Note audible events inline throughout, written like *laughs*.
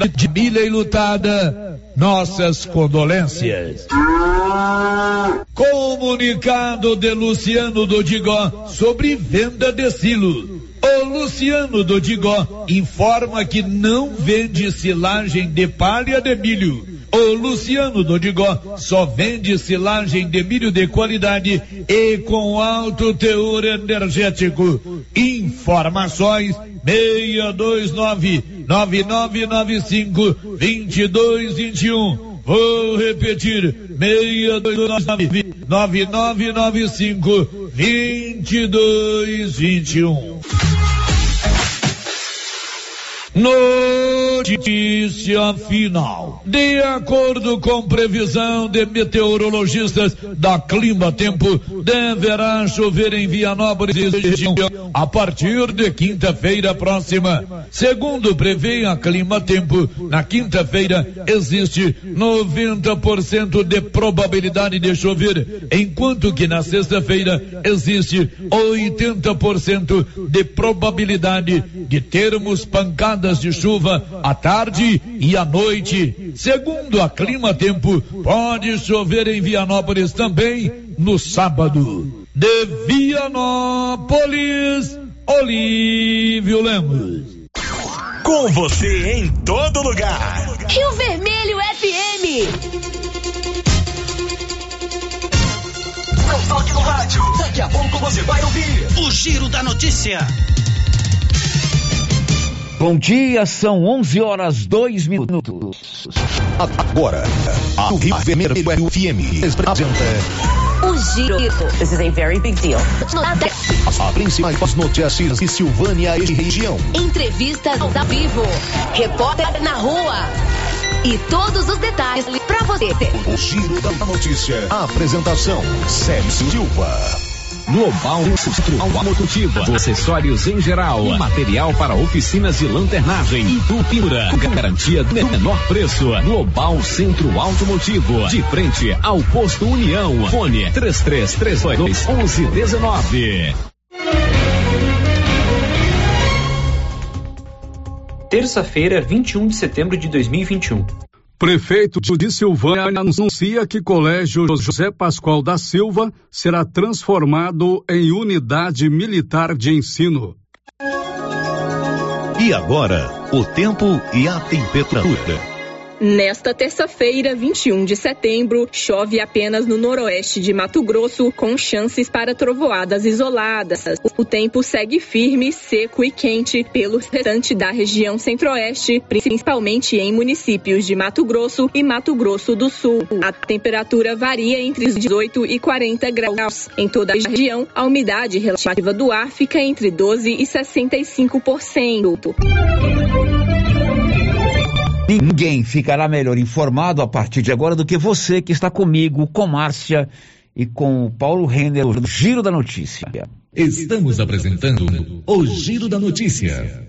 de milha lutada, nossas condolências. Comunicado de Luciano Dodigó sobre venda de silo. O Luciano Dodigó informa que não vende silagem de palha de milho. O Luciano Dodigó só vende silagem de milho de qualidade e com alto teor energético. Informações 629 9995 2221. Vou repetir, 629 9995 2221. Notícia final. De acordo com previsão de meteorologistas da Clima Tempo, deverá chover em Vianópolis a partir de quinta-feira próxima. Segundo prevê a Clima Tempo, na quinta-feira existe 90% de probabilidade de chover, enquanto que na sexta-feira existe 80% de probabilidade de termos pancadas pancadas de chuva à tarde e à noite. Segundo a Clima Tempo, pode chover em Vianópolis também no sábado. De Vianópolis, Olívio Lemos. Com você em todo lugar. Rio Vermelho FM. Não toque no rádio. Daqui a pouco você vai ouvir o Giro da Notícia. Bom dia, são 11 horas 2 minutos. Agora, a Rio Vermelho FM apresenta o Giro. This is a very big deal. As principais notícias de Silvânia e região. Entrevistas ao vivo. Repórter na rua. E todos os detalhes para você. O Giro da Notícia. A apresentação: Sérgio Silva. Global Centro Automotiva, acessórios em geral, material para oficinas de lanternagem e pintura, garantia do menor preço. Global Centro Automotivo, de frente ao posto União. Fone 3332 1119. Terça-feira, 21 de setembro de 2021. Prefeito de Silvânia anuncia que Colégio José Pascoal da Silva será transformado em unidade militar de ensino. E agora, o tempo e a temperatura. Nesta terça-feira, 21 de setembro, chove apenas no noroeste de Mato Grosso, com chances para trovoadas isoladas. O tempo segue firme, seco e quente pelo restante da região centro-oeste, principalmente em municípios de Mato Grosso e Mato Grosso do Sul. A temperatura varia entre 18 e 40 graus. Em toda a região, a umidade relativa do ar fica entre 12 e 65%. Ninguém ficará melhor informado a partir de agora do que você que está comigo, com Márcia e com o Paulo Renner, no Giro da Notícia. Estamos apresentando o Giro da Notícia.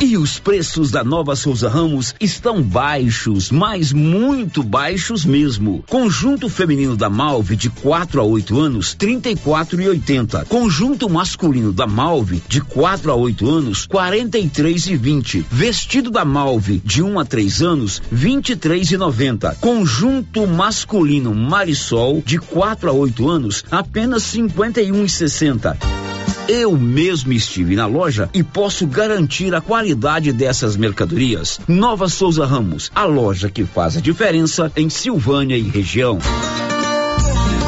E os preços da Nova Souza Ramos estão baixos, mas muito baixos mesmo. Conjunto feminino da Malve de 4 a 8 anos, 34 e 80. Conjunto masculino da Malve de 4 a 8 anos, 43 e 20. Vestido da Malve de 1 a 3 anos, 23 e 90. Conjunto masculino Marisol de 4 a 8 anos, apenas 51 e 60. Eu mesmo estive na loja e posso garantir a qualidade dessas mercadorias. Nova Souza Ramos, a loja que faz a diferença em Silvânia e região.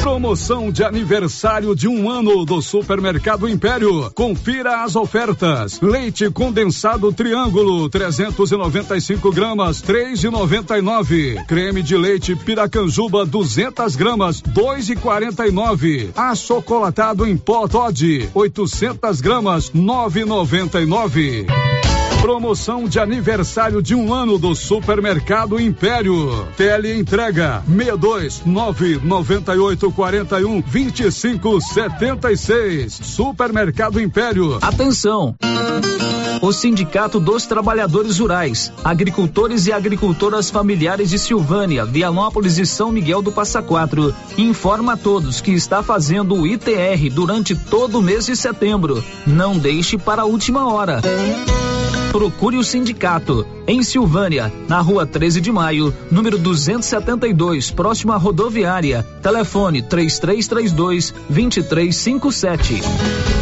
Promoção de aniversário de um ano do Supermercado Império. Confira as ofertas. Leite condensado Triângulo, 395 gramas, 3,99. Creme de leite Piracanjuba, 200 gramas, 2,49. Achocolatado em pó Todd, 800 gramas, 9,99. Promoção de aniversário de um ano do Supermercado Império. Tele entrega 62 998 41 25 76. Supermercado Império. Atenção! O Sindicato dos Trabalhadores Rurais, Agricultores e Agricultoras Familiares de Silvânia, Vianópolis e São Miguel do Passa Quatro informa a todos que está fazendo o ITR durante todo o mês de setembro. Não deixe para a última hora. Procure o sindicato em Silvânia, na rua 13 de maio, número 272, próximo à rodoviária. Telefone 3332 2357.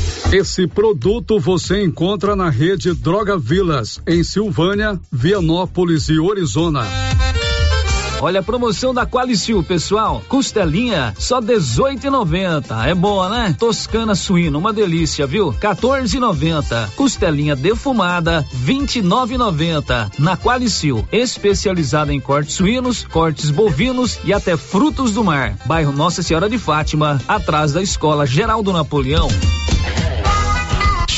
Esse produto você encontra na rede Droga Vilas, em Silvânia, Vianópolis e Orizona. Olha a promoção da Qualicil, pessoal. Costelinha só 18,90. É boa, né? Toscana suína, uma delícia, viu? 14,90. Costelinha defumada, 29,90. Na Qualicil, especializada em cortes suínos, cortes bovinos e até frutos do mar. Bairro Nossa Senhora de Fátima, atrás da Escola Geral do Napoleão.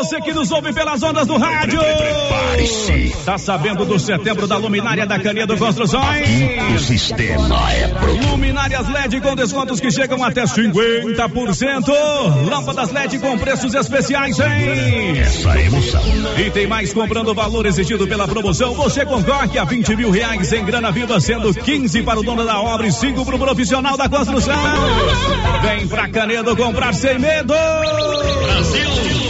Você que nos ouve pelas ondas do rádio. Tá sabendo do setembro da luminária da Canedo Construções? O sistema é pronto. Luminárias LED com descontos que chegam até 50%. Lâmpadas LED com preços especiais, hein? Essa emoção. E tem mais comprando o valor exigido pela promoção. Você concorre a 20 mil reais em grana viva, sendo 15 para o dono da obra e 5 para o profissional da construção. Vem pra Canedo comprar sem medo. Brasil!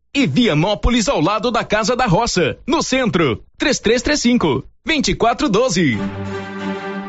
e Vianópolis ao lado da Casa da Roça, no centro. 3335 2412.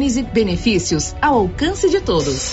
Gênese Benefícios ao alcance de todos.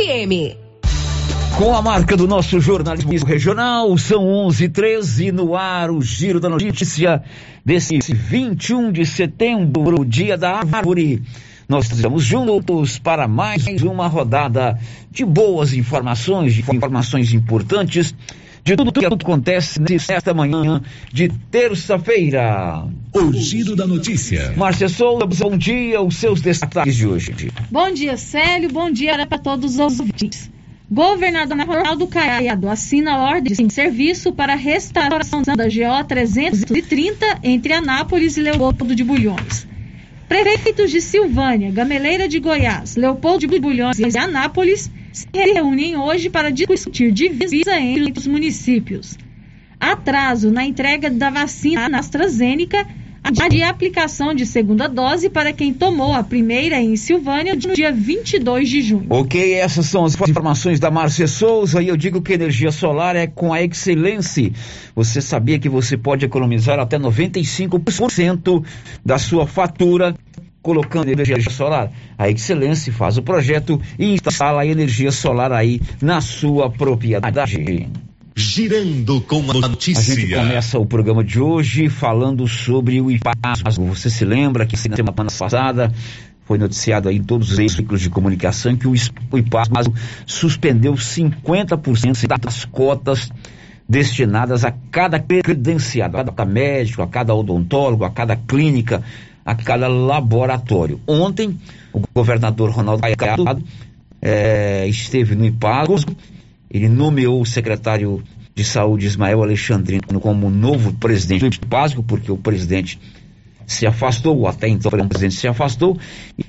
FM. Com a marca do nosso jornalismo regional, são 11 13 no ar, o giro da notícia desse 21 de setembro, dia da árvore. Nós estamos juntos para mais uma rodada de boas informações, de informações importantes, de tudo que acontece nesta manhã de terça-feira. O giro da notícia. Márcia Souza, bom dia, os seus destaques de hoje. Bom dia, Célio, bom dia para todos os ouvintes. Governador Ronaldo Caiado assina ordens em serviço para restauração da GO 330 entre Anápolis e Leopoldo de Bulhões. Prefeitos de Silvânia, Gameleira de Goiás, Leopoldo de Bulhões e Anápolis se reúnem hoje para discutir divisa entre os municípios. Atraso na entrega da vacina AstraZeneca de aplicação de segunda dose para quem tomou a primeira em Silvânia no dia 22 de junho. Ok, essas são as informações da Márcia Souza e eu digo que energia solar é com a Excelência. Você sabia que você pode economizar até 95% da sua fatura colocando energia solar. A Excelência faz o projeto e instala a energia solar aí na sua propriedade. Girando com a notícia. A gente começa o programa de hoje falando sobre o IPASGO. Você se lembra que semana passada foi noticiado aí em todos os veículos de comunicação que o IPASGO suspendeu 50% das cotas destinadas a cada credenciado, a cada médico, a cada odontólogo, a cada clínica, a cada laboratório. Ontem, o governador Ronaldo Caiado é, esteve no IPASGO ele nomeou o secretário de saúde Ismael Alexandrino como novo presidente do básico, porque o presidente se afastou, até então o presidente se afastou,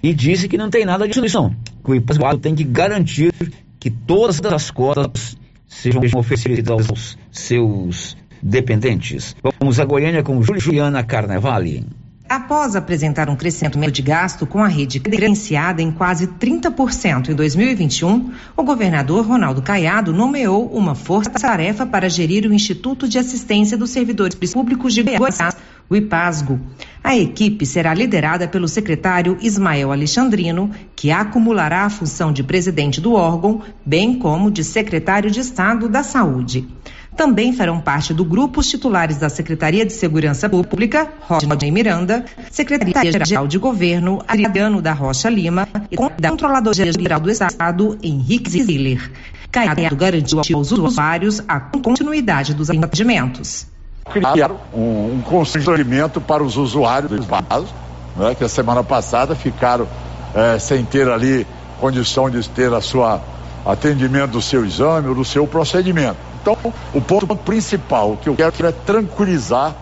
e disse que não tem nada disso, não. Que o IPASGO tem que garantir que todas as cotas sejam oferecidas aos seus dependentes. Vamos a Goiânia com Juliana Carnevale. Após apresentar um crescimento de gasto com a rede credenciada em quase 30% em 2021, o governador Ronaldo Caiado nomeou uma força-tarefa para gerir o Instituto de Assistência dos Servidores Públicos de Goiás, o IPASGO. A equipe será liderada pelo secretário Ismael Alexandrino, que acumulará a função de presidente do órgão, bem como de secretário de Estado da Saúde. Também farão parte do grupo os titulares da Secretaria de Segurança Pública, Rodney Miranda, Secretaria-Geral de Governo, Adriano da Rocha Lima e Controlador-Geral do Estado, Henrique Ziller. Caiado garantiu aos usuários a continuidade dos atendimentos. Criar um, um constrangimento para os usuários do vaso, né, que a semana passada ficaram é, sem ter ali condição de ter a sua atendimento do seu exame ou do seu procedimento. Então, o ponto principal que eu quero é tranquilizar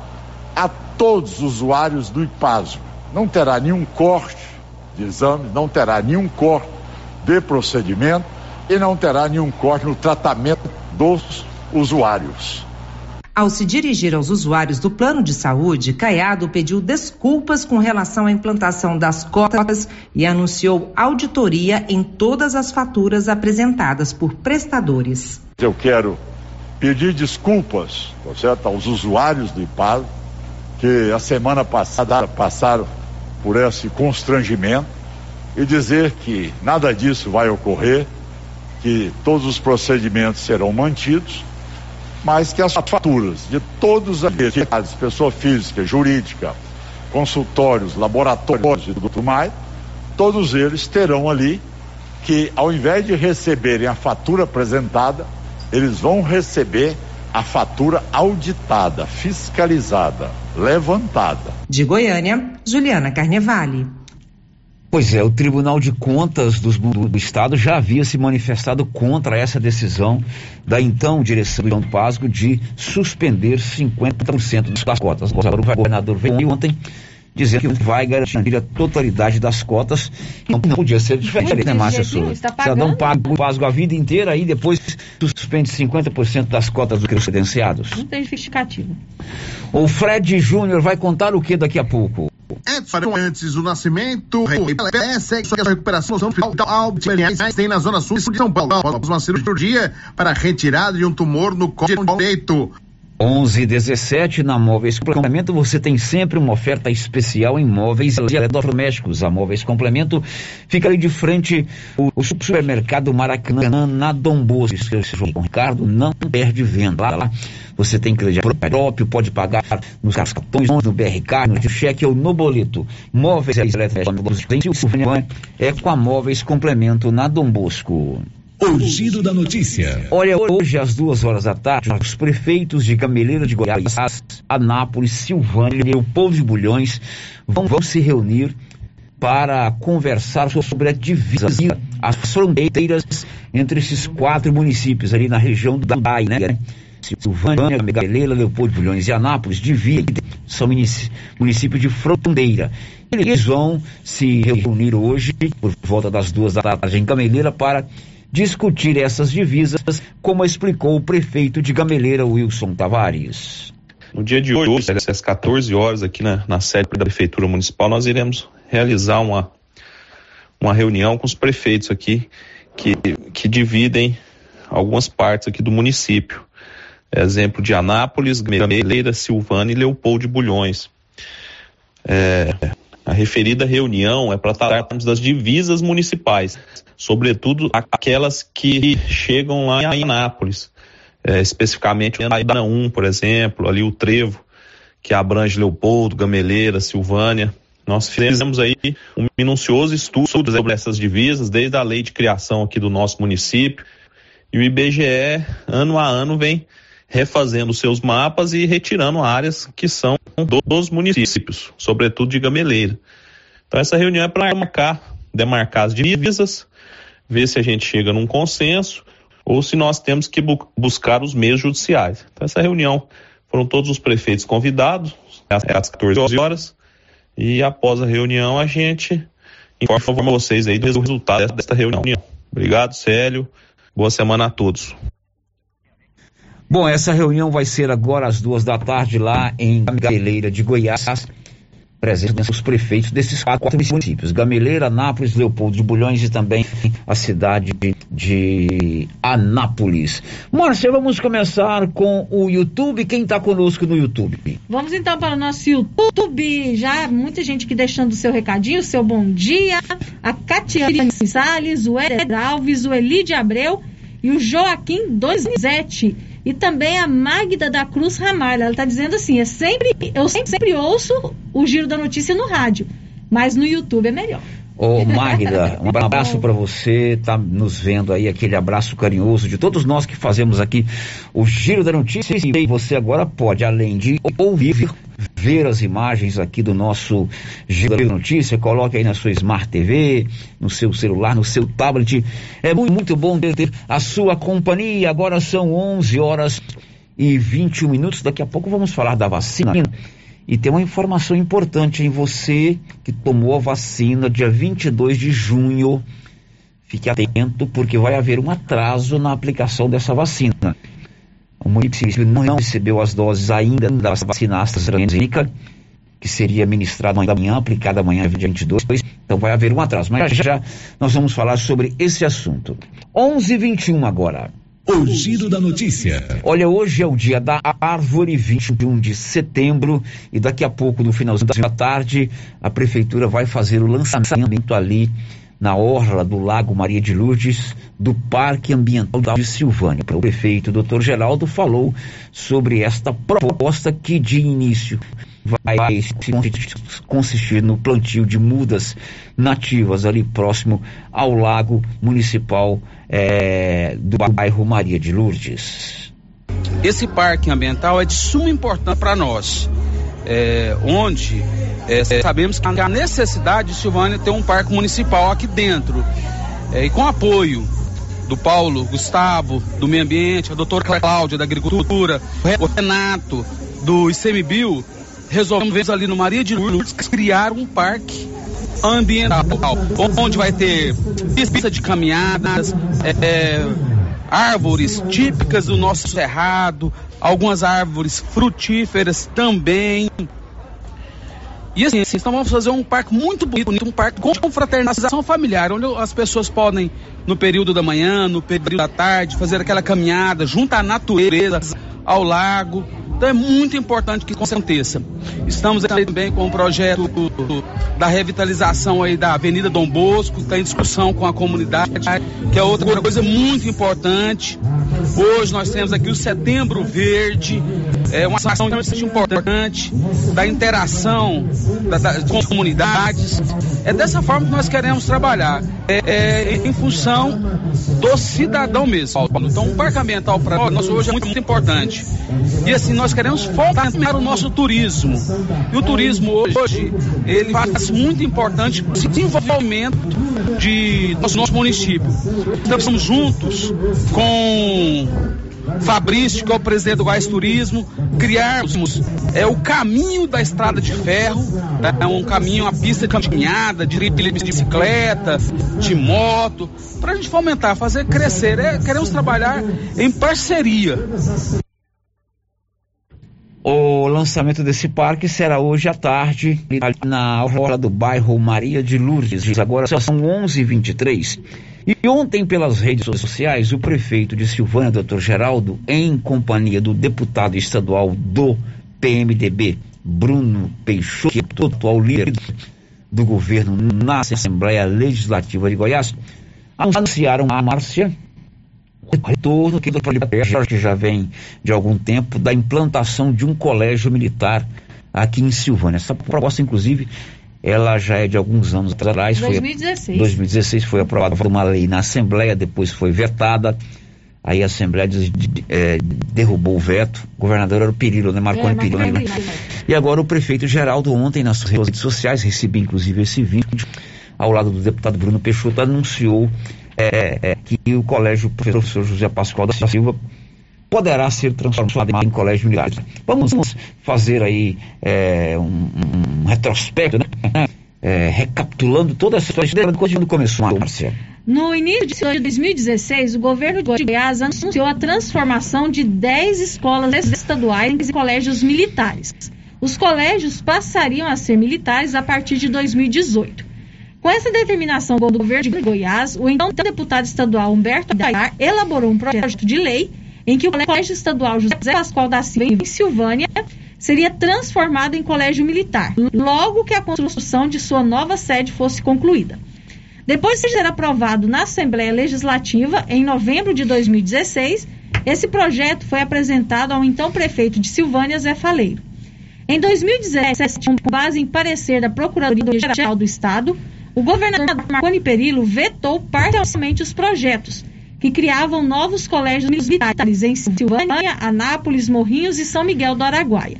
a todos os usuários do IPASO. Não terá nenhum corte de exame, não terá nenhum corte de procedimento e não terá nenhum corte no tratamento dos usuários. Ao se dirigir aos usuários do plano de saúde, Caiado pediu desculpas com relação à implantação das cotas e anunciou auditoria em todas as faturas apresentadas por prestadores. Eu quero pedir desculpas tá certo, aos usuários do IPAD, que a semana passada passaram por esse constrangimento, e dizer que nada disso vai ocorrer, que todos os procedimentos serão mantidos, mas que as faturas de todos as entidades, pessoa física, jurídica, consultórios, laboratórios e tudo mais, todos eles terão ali que, ao invés de receberem a fatura apresentada, eles vão receber a fatura auditada, fiscalizada, levantada. De Goiânia, Juliana Carnevale. Pois é, o Tribunal de Contas do, do, do, Estado já havia se manifestado contra essa decisão da então direção do Pasco de suspender 50% das cotas. Agora o governador veio ontem dizendo que vai garantir a totalidade das cotas. Não, não podia ser diferente, né, Márcia Souza? Tá Cidadão paga o Pasgo a vida inteira aí depois suspende 50% das cotas dos credenciados. Não tem justificativa. O Fred Júnior vai contar o que daqui a pouco? Edson antes do nascimento, segue sua recuperação no hospital tem na zona sul de São Paulo. Após uma cirurgia para retirada de um tumor no colo direito. 11 17 na Móveis Complemento você tem sempre uma oferta especial em móveis e eletrodomésticos. A Móveis Complemento fica ali de frente o, o supermercado Maracanã na Dom Bosco. João Ricardo não perde venda. Lá, lá você tem crédito próprio, pode pagar nos cartões, no BRK, no cheque ou no boleto. Móveis e eletrodomésticos é com a Móveis Complemento na Dom Bosco. O giro da notícia. Olha, hoje às duas horas da tarde, os prefeitos de Gameleira de Goiás, Anápolis, Silvânia e o Povo de Bulhões vão, vão se reunir para conversar sobre a divisa, as fronteiras entre esses quatro municípios ali na região do Dai, né? Silvânia, Gameleira, Leopoldo de Bulhões e Anápolis dividem, são municípios de fronteira. Eles vão se reunir hoje, por volta das duas da tarde, em Gameleira, para discutir essas divisas, como explicou o prefeito de Gameleira, Wilson Tavares. No dia de hoje, às 14 horas, aqui na, na sede da Prefeitura Municipal, nós iremos realizar uma, uma reunião com os prefeitos aqui que, que dividem algumas partes aqui do município. Exemplo de Anápolis, Gameleira, Silvânia e Leopoldo de Bulhões. É, a referida reunião é para tratarmos das divisas municipais, sobretudo aquelas que chegam lá em Anápolis, é, especificamente a Ida 1, por exemplo, ali o Trevo, que abrange Leopoldo, Gameleira, Silvânia. Nós fizemos aí um minucioso estudo sobre essas divisas, desde a lei de criação aqui do nosso município, e o IBGE, ano a ano, vem refazendo seus mapas e retirando áreas que são dos municípios, sobretudo de Gameleira. Então essa reunião é para marcar, demarcar as divisas, ver se a gente chega num consenso ou se nós temos que bu buscar os meios judiciais. Então essa reunião foram todos os prefeitos convidados às 14 horas e após a reunião a gente informa vocês aí do resultado desta reunião. Obrigado, Célio. Boa semana a todos. Bom, essa reunião vai ser agora às duas da tarde lá em Gameleira de Goiás. presença os prefeitos desses quatro municípios: Gameleira, Anápolis, Leopoldo de Bulhões e também a cidade de Anápolis. Márcia, vamos começar com o YouTube. Quem está conosco no YouTube? Vamos então para o nosso YouTube. Já muita gente aqui deixando o seu recadinho, o seu bom dia. A Catiane Salles, o Éder Alves, o Elide Abreu e o Joaquim Donizete e também a Magda da Cruz Ramalho. Ela está dizendo assim: é sempre, eu sempre, sempre ouço o giro da notícia no rádio, mas no YouTube é melhor. Ô Magda, um abraço para você, tá nos vendo aí, aquele abraço carinhoso de todos nós que fazemos aqui o Giro da Notícia. E você agora pode, além de ouvir, ver as imagens aqui do nosso Giro da Notícia, coloque aí na sua Smart TV, no seu celular, no seu tablet. É muito, muito bom ter a sua companhia. Agora são 11 horas e 21 minutos. Daqui a pouco vamos falar da vacina. E tem uma informação importante em você que tomou a vacina dia 22 de junho. Fique atento porque vai haver um atraso na aplicação dessa vacina. O município não recebeu as doses ainda da vacina AstraZeneca, que seria ministrada amanhã, aplicada amanhã, dia 22. Então vai haver um atraso. Mas já, já nós vamos falar sobre esse assunto. 11:21 agora. O giro da notícia. Olha, hoje é o dia da árvore, 21 de setembro, e daqui a pouco, no finalzinho da tarde, a prefeitura vai fazer o lançamento ali na orla do Lago Maria de Lourdes, do Parque Ambiental de Silvânia. O prefeito Dr. Geraldo falou sobre esta proposta que de início vai consistir no plantio de mudas nativas ali próximo ao lago municipal é, do bairro Maria de Lourdes. Esse parque ambiental é de suma importância para nós, é, onde é, sabemos que há necessidade de Silvânia ter um parque municipal aqui dentro, é, e com apoio do Paulo, Gustavo, do Meio Ambiente, a doutora Cláudia, da Agricultura, o Renato, do ICMBio, resolvemos ali no Maria de Lourdes criar um parque ambiental, onde vai ter pista de caminhadas, é, é, árvores típicas do nosso cerrado, algumas árvores frutíferas também. E assim, assim, então vamos fazer um parque muito bonito, um parque com fraternização familiar, onde as pessoas podem, no período da manhã, no período da tarde, fazer aquela caminhada junto à natureza, ao lago, então é muito importante que isso aconteça. Estamos também com o um projeto da revitalização aí da Avenida Dom Bosco, está em discussão com a comunidade, que é outra coisa muito importante. Hoje nós temos aqui o Setembro Verde, é uma ação muito importante da interação da, da, com as comunidades. É dessa forma que nós queremos trabalhar, é, é em função do cidadão mesmo. Então, o parque ambiental para nós hoje é muito, muito importante. E assim, nós queremos fomentar o nosso turismo. E o turismo hoje, ele faz muito importante o desenvolvimento de nosso, nosso município. Então, estamos juntos com Fabrício, que é o presidente do Gás Turismo, criarmos é, o caminho da estrada de ferro, né, é um caminho, uma pista de caminhada, de bicicleta, de moto, para a gente fomentar, fazer crescer. É, queremos trabalhar em parceria. O lançamento desse parque será hoje à tarde, na orla do bairro Maria de Lourdes. Agora são 11h23. E ontem, pelas redes sociais, o prefeito de Silvânia, doutor Geraldo, em companhia do deputado estadual do PMDB, Bruno Peixoto, atual líder do governo na Assembleia Legislativa de Goiás, anunciaram a Márcia retorno que que já vem de algum tempo da implantação de um colégio militar aqui em Silvânia. Essa proposta, inclusive, ela já é de alguns anos atrás. 2016. Foi, 2016 foi aprovada uma lei na Assembleia, depois foi vetada. Aí a Assembleia de, de, é, derrubou o veto. O governador era o Perillo, né? Marconi é, Perillo. Né? E agora o prefeito Geraldo, ontem nas redes sociais, recebi inclusive esse vídeo, ao lado do deputado Bruno Peixoto, anunciou é, é, que o colégio professor José Pascoal da Silva poderá ser transformado em colégio militar. Vamos fazer aí é, um, um, retrospecto, né? É, recapitulando toda essa história quando começou, Márcia. No início de 2016, o governo de Goiás anunciou a transformação de 10 escolas estaduais em colégios militares. os colégios passariam a ser militares a partir de 2018. Com essa determinação do governo de Goiás, o então deputado estadual Humberto Aguiar elaborou um projeto de lei em que o Colégio Estadual José Pascoal da Silva, em Silvânia, seria transformado em colégio militar, logo que a construção de sua nova sede fosse concluída. Depois de ser aprovado na Assembleia Legislativa em novembro de 2016, esse projeto foi apresentado ao então prefeito de Silvânia, Zé Faleiro. Em 2017, com base em parecer da Procuradoria-Geral do Estado, o governador Marconi Perillo vetou parcialmente os projetos, que criavam novos colégios militares em Silvânia, Anápolis, Morrinhos e São Miguel do Araguaia.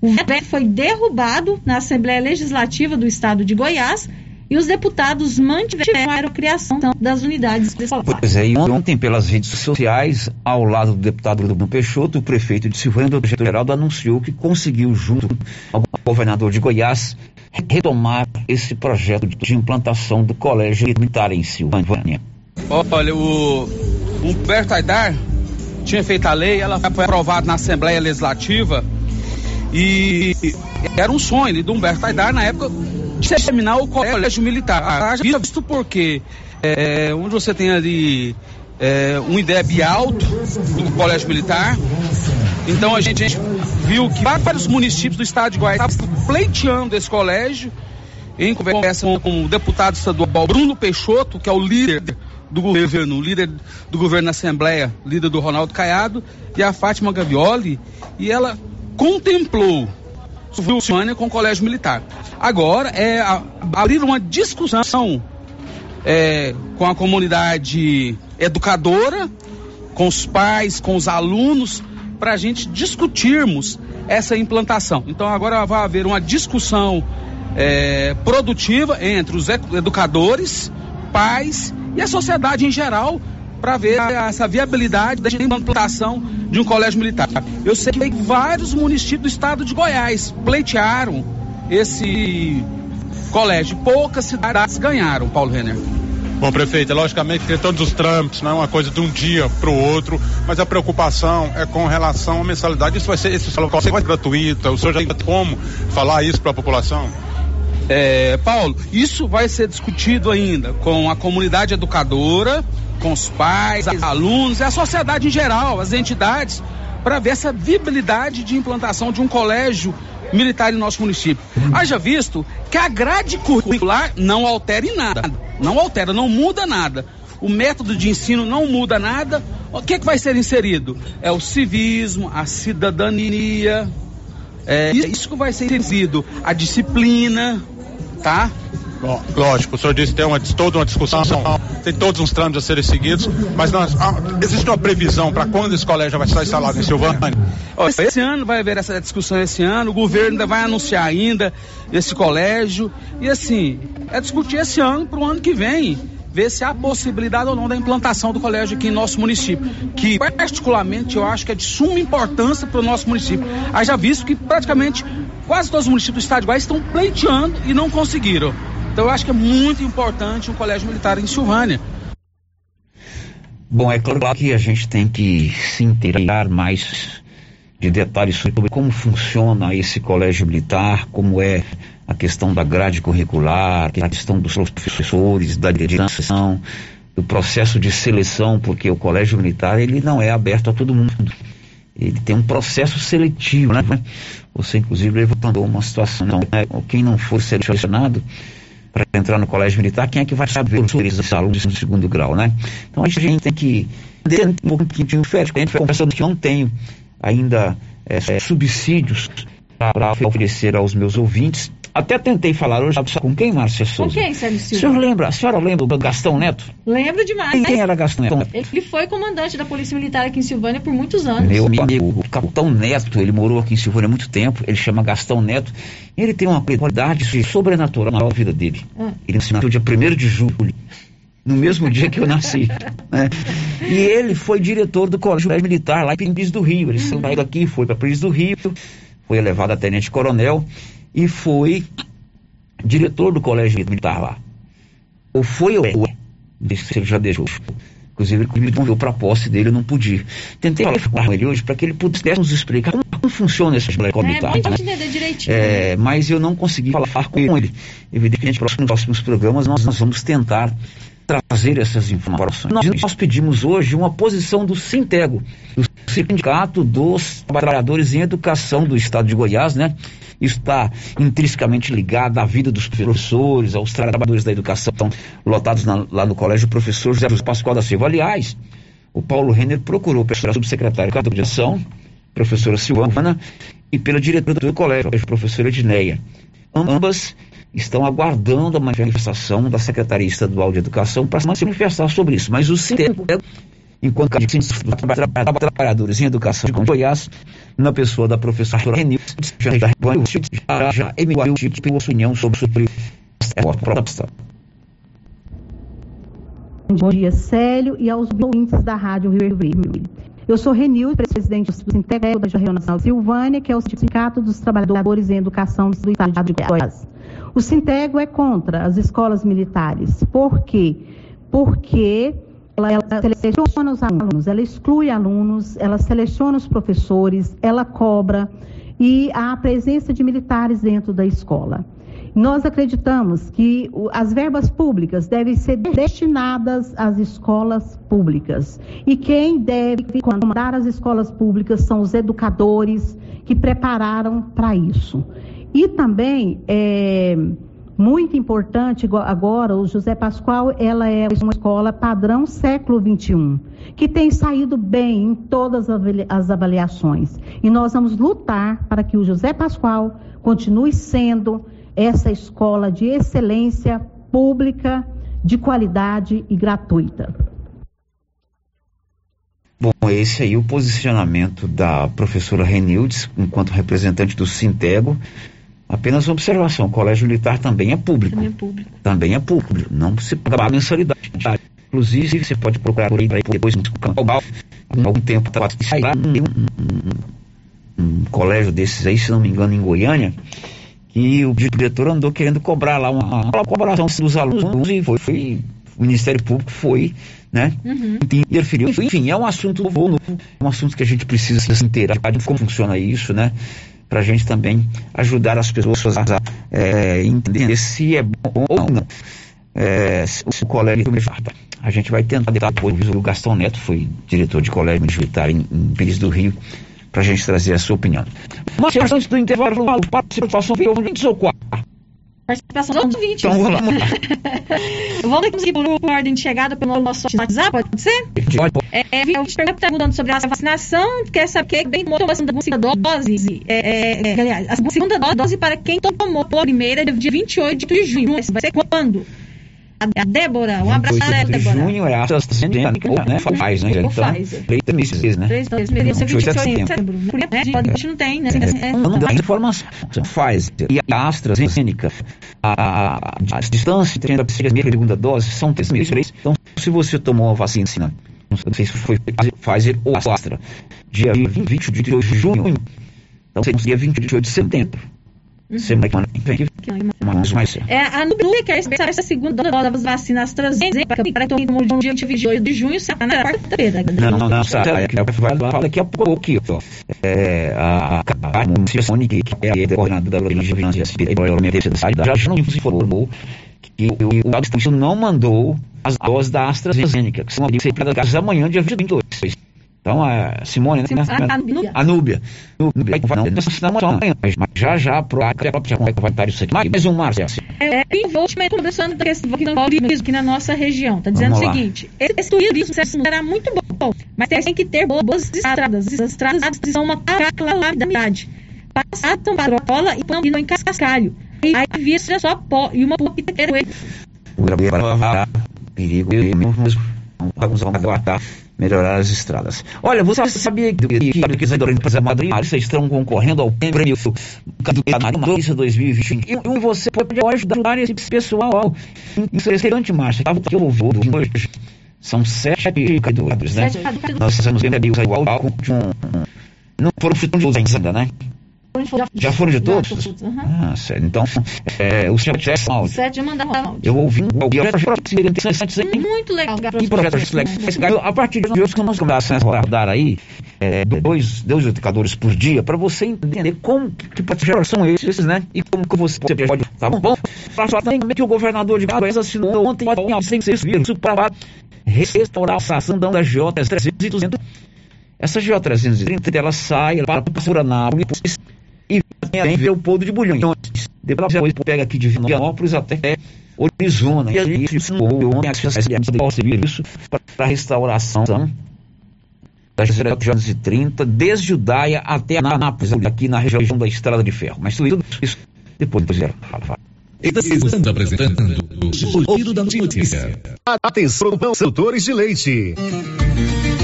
O veto foi derrubado na Assembleia Legislativa do Estado de Goiás e os deputados mantiveram a criação das unidades escolares. Pois é, e ontem pelas redes sociais, ao lado do deputado Bruno Peixoto, o prefeito de Silvânia, o Geraldo, anunciou que conseguiu, junto ao governador de Goiás, retomar esse projeto de implantação do colégio militar em Silvânia. Olha, o Humberto Aidar tinha feito a lei, ela foi aprovada na Assembleia Legislativa e era um sonho do Humberto Aidar na época de terminar o colégio militar. Haja visto porque é, onde você tem ali é, um IDEB alto do colégio militar. Então a gente, a gente viu que vários municípios do estado de Goiás estavam pleiteando esse colégio. Em conversa com o deputado estadual Bruno Peixoto, que é o líder do governo, o líder do governo na Assembleia, líder do Ronaldo Caiado, e a Fátima Gavioli, e ela contemplou Silvânia com o Colégio Militar. Agora é a, abrir uma discussão é, com a comunidade educadora, com os pais, com os alunos, para a gente discutirmos essa implantação. Então agora vai haver uma discussão é, produtiva entre os educadores, pais e a sociedade em geral para ver essa viabilidade da implantação de um colégio militar. Eu sei que vários municípios do estado de Goiás pleitearam esse colégio. Poucas cidades ganharam, Paulo Renner. Bom, prefeito, logicamente tem todos os trâmites, não é uma coisa de um dia para o outro, mas a preocupação é com relação à mensalidade. Isso vai ser, esse vai ser gratuito? O senhor já tem como falar isso para a população? É, Paulo, isso vai ser discutido ainda com a comunidade educadora, com os pais, alunos e a sociedade em geral, as entidades, para ver essa viabilidade de implantação de um colégio militar em nosso município. Haja visto que a grade curricular não altera em nada, não altera, não muda nada. O método de ensino não muda nada. O que, é que vai ser inserido? É o civismo, a cidadania, é isso que vai ser inserido, a disciplina, tá? Lógico, o senhor disse que tem uma, toda uma discussão, tem todos uns trâmites a serem seguidos, mas nós, ah, existe uma previsão para quando esse colégio vai estar instalado em Silvânia? Esse ano vai haver essa discussão esse ano, o governo ainda vai anunciar ainda esse colégio, e assim, é discutir esse ano para o ano que vem, ver se há possibilidade ou não da implantação do colégio aqui em nosso município, que particularmente eu acho que é de suma importância para o nosso município. Haja visto que praticamente quase todos os municípios Goiás estão pleiteando e não conseguiram. Então eu acho que é muito importante um colégio militar em Silvânia. Bom, é claro que a gente tem que se inteirar mais de detalhes sobre como funciona esse colégio militar, como é a questão da grade curricular, a questão dos professores, da direção, do processo de seleção, porque o colégio militar ele não é aberto a todo mundo. Ele tem um processo seletivo, né? Você inclusive levantou uma situação, né? quem não for selecionado, para entrar no colégio militar, quem é que vai saber os alunos no segundo grau, né? Então a gente tem que ter um pouquinho diferente, conversando que eu não tenho ainda é, subsídios para oferecer aos meus ouvintes até tentei falar hoje, com quem, Márcia Souza? Com quem, Sérgio Silva? A senhora lembra, a senhora lembra do Gastão Neto? Lembro demais. Quem era Gastão Neto? Ele foi comandante da Polícia Militar aqui em Silvânia por muitos anos. Meu amigo, o Capitão Neto, ele morou aqui em Silvânia há muito tempo, ele chama Gastão Neto, ele tem uma qualidade sobrenatural na vida dele. Ah. Ele nasceu dia 1 de julho no mesmo dia que eu nasci. *laughs* Né? E ele foi diretor do Colégio Militar lá em Pires do Rio. Ele saiu daqui, foi para Pires do Rio, foi elevado a tenente coronel e foi diretor do colégio militar lá. Ou foi ou é? Disse que ele já deixou. Inclusive, ele me convidou para a posse dele, eu não podia. Tentei falar com ele hoje para que ele pudesse nos explicar como Como funciona esse moleque militar? É, né? É, mas eu não consegui falar com ele. Evidentemente, nos próximos programas nós, nós vamos tentar trazer essas informações. Nós, nós pedimos hoje uma posição do Sintego, do Sindicato dos Trabalhadores em Educação do Estado de Goiás, né? Está intrinsecamente ligado à vida dos professores, aos trabalhadores da educação estão lotados na, lá no Colégio Professor José Pascoal da Silva. Aliás, o Paulo Renner procurou pela subsecretária de Educação, professora Silvana, e pela diretora do colégio, professora Edneia. Ambas estão aguardando a manifestação da Secretaria Estadual de Educação para se manifestar sobre isso. Mas o Sintego, enquanto trabalhadores em educação de Goiás, na pessoa da professora Renil, já, emitiu opinião sobre, sobre essa Bom dia, Célio, e aos ouvintes da Rádio Rio Vermelho. Eu sou Renil, presidente do Sintegro da Região Nacional Silvânia, que é o Sindicato dos Trabalhadores em Educação do Estado de Goiás. O Sintego é contra as escolas militares. Por quê? Porque ela, seleciona os alunos, ela exclui alunos, ela seleciona os professores, ela cobra e há a presença de militares dentro da escola. Nós acreditamos que as verbas públicas devem ser destinadas às escolas públicas. E quem deve comandar as escolas públicas são os educadores que prepararam para isso. E também é muito importante agora, o José Pascoal, ela é uma escola padrão século XXI, que tem saído bem em todas as avaliações. E nós vamos lutar para que o José Pascoal continue sendo essa escola de excelência pública, de qualidade e gratuita. Bom, esse aí é o posicionamento da professora Renildes, enquanto representante do Sintego. Apenas uma observação, o colégio militar também é público. Também é público. Também é público, não se paga mensalidade. Inclusive, você pode procurar por aí depois no campo algum tempo tá, um, um, um, colégio desses aí, se não me engano, em Goiânia, que o diretor andou querendo cobrar lá uma, uma colaboração dos alunos e foi, foi, o Ministério Público foi, né, uhum. interferiu. Enfim, é um assunto novo, um assunto que a gente precisa se inteirar de como funciona isso, né, para a gente também ajudar as pessoas a é, entender se é bom ou não. É, o colégio militar. A gente vai tentar depois, o Gastão Neto foi diretor de colégio militar em, em Pires do Rio, para a gente trazer a sua opinião. Mas antes do intervalo, participação de ouvintes ou quatro? Participação dos ouvintes. Então vamos lá. *laughs* vamos aqui por ordem de chegada pelo nosso WhatsApp, pode ser? Pode. É, é, a gente pergunta perguntando sobre a vacinação, quer saber que bem tomou a segunda dose, é, é, é, aliás, a segunda dose para quem tomou a primeira dia 28 de junho, vai ser quando? A Débora, um abraço Débora. junho é a AstraZeneca, né? Faz, né? Então, três meses, né? Três meses, ser 28 de setembro. A gente não tem, né? Não dá informação. Pfizer e a AstraZeneca, a, distância entre a primeira e a segunda dose são três meses. Então, se você tomou a vacina, não sei se foi Pfizer ou Astra, dia 20 de junho, então seria dia 28 de setembro. Semana que vem. Mas, é, a Nubia quer saber essa segunda dose das vacinas AstraZeneca para todo mundo de um dia 28 de junho, na quarta-feira. Não, não, não, sabe, é que vai falar daqui a pouco. É, a Carmen que é a coordenadora da Vigilância já, já não informou que o Estado não mandou as doses da AstraZeneca, que são aplicadas amanhã, dia 22. Então, a Simone, né? A, Núbia. A Núbia. Núbia. Não, não, mas já já pro a própria vai estar isso aqui. Mais um, Márcio. É, e vou começando a questão aqui na nossa região. Tá dizendo o seguinte: esse turismo será muito bom, mas tem que ter boas estradas. As estradas são uma calamidade. Passam parola e não em cascalho. Aí vira só pó e uma piteira. Perigo mesmo. Vamos aguardar melhorar as estradas. Olha, você sabia que, que, que os empresas madrinhas estão concorrendo ao prêmio do Canadá 2020? E, e você pode ajudar esse pessoal. Interessante, Márcia. Estava aqui ouvindo hoje. São sete educadores, né? Nós estamos vendo ali igual com um, não foram ainda, né? Já foram de todos? Uhum. Ah, sério. Então, é, o senhor tivesse áudio. Sete já mandaram áudio. Eu ouvi um projeto interessante. Muito legal. E projetos legais. A partir de hoje, que nós começamos a rodar aí, é, dois, dois indicadores por dia, para você entender como que projetos são esses, né? E como que você pode. Tá bom? Bom, falar também que o governador de Goiás assinou ontem, sem ser isso, para restaurar a ação da GO 300 e 200. Essa GO 330, ela sai, ela para por Anápolis e vem ver o povo de Bulhões. Então, depois pega aqui de Vianópolis até Orizona. E aí, isso ontem a isso para a restauração da GO 330, desde Judaia até Anápolis, aqui na região da Estrada de Ferro. Mas tudo isso depois, depois era. Fala, fala. Estamos apresentando o Giro da Notícia. Atenção, produtores de leite.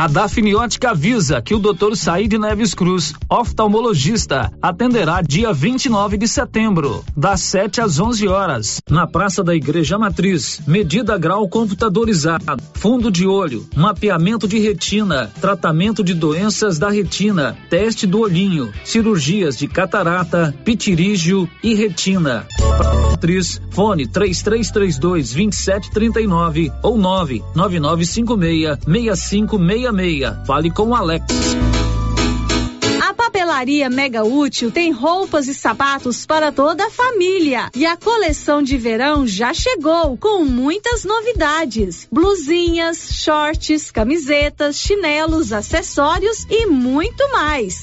A Dafniótica avisa que o Dr. Saíde Neves Cruz, oftalmologista, atenderá dia 29 de setembro, das 7 às 11 horas, na Praça da Igreja Matriz. Medida grau computadorizado, fundo de olho, mapeamento de retina, tratamento de doenças da retina, teste do olhinho, cirurgias de catarata, pitirígio e retina. Matriz, fone 3332 2739 ou 99956 6566 Fale com o Alex. A papelaria Mega Útil tem roupas e sapatos para toda a família. E a coleção de verão já chegou com muitas novidades: blusinhas, shorts, camisetas, chinelos, acessórios e muito mais.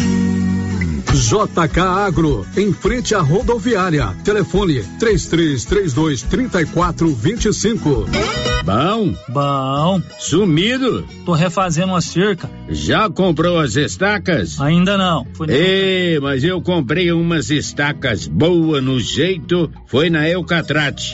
JK Agro, em frente à rodoviária. Telefone 3332 3425. Bom? Bom. Sumido? Tô refazendo uma cerca. Já comprou as estacas? Ainda não. Ei, mas eu comprei umas estacas boas no jeito, foi na Eucatrate.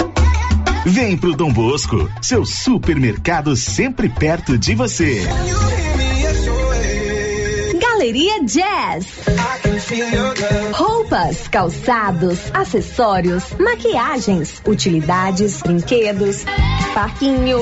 Vem pro Dom Bosco, seu supermercado sempre perto de você. Galeria Jazz. Roupas, calçados, acessórios, maquiagens, utilidades, brinquedos, parquinho.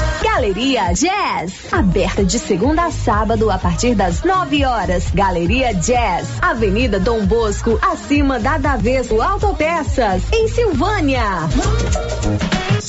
Galeria Jazz, aberta de segunda a sábado a partir das 9 horas. Galeria Jazz, Avenida Dom Bosco, acima da Daveso Autopeças, em Silvânia.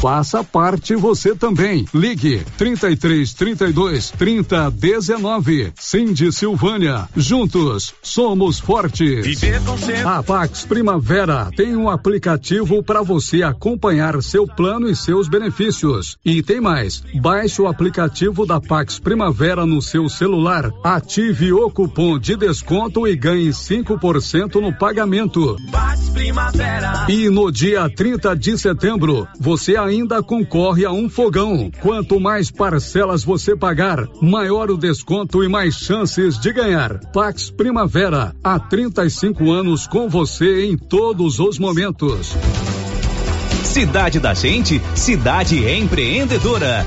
Faça parte você também. Ligue 33 32 30 19. Cindy Silvânia. Juntos somos fortes. A Pax Primavera tem um aplicativo para você acompanhar seu plano e seus benefícios. E tem mais. Baixe o aplicativo da Pax Primavera no seu celular. Ative o cupom de desconto e ganhe 5% no pagamento. E no dia 30 de setembro, você ainda concorre a um fogão. Quanto mais parcelas você pagar, maior o desconto e mais chances de ganhar. Pax Primavera, há 35 anos com você em todos os momentos. Cidade da Gente, cidade empreendedora.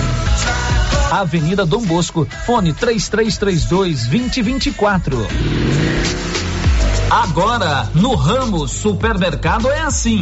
Avenida Dom Bosco, fone 3332 2024. Agora, no Ramos Supermercado é assim.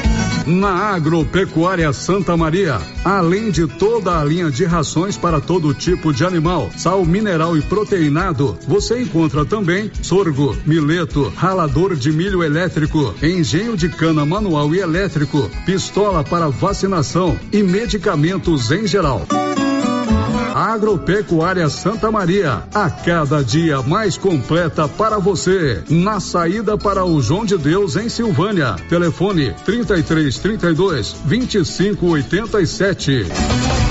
Na Agropecuária Santa Maria, além de toda a linha de rações para todo tipo de animal, sal mineral e proteinado, você encontra também sorgo, mileto, ralador de milho elétrico, engenho de cana manual e elétrico, pistola para vacinação e medicamentos em geral. Agropecuária Santa Maria, a cada dia mais completa para você. Na saída para o João de Deus em Silvânia. Telefone 33 32 25 87.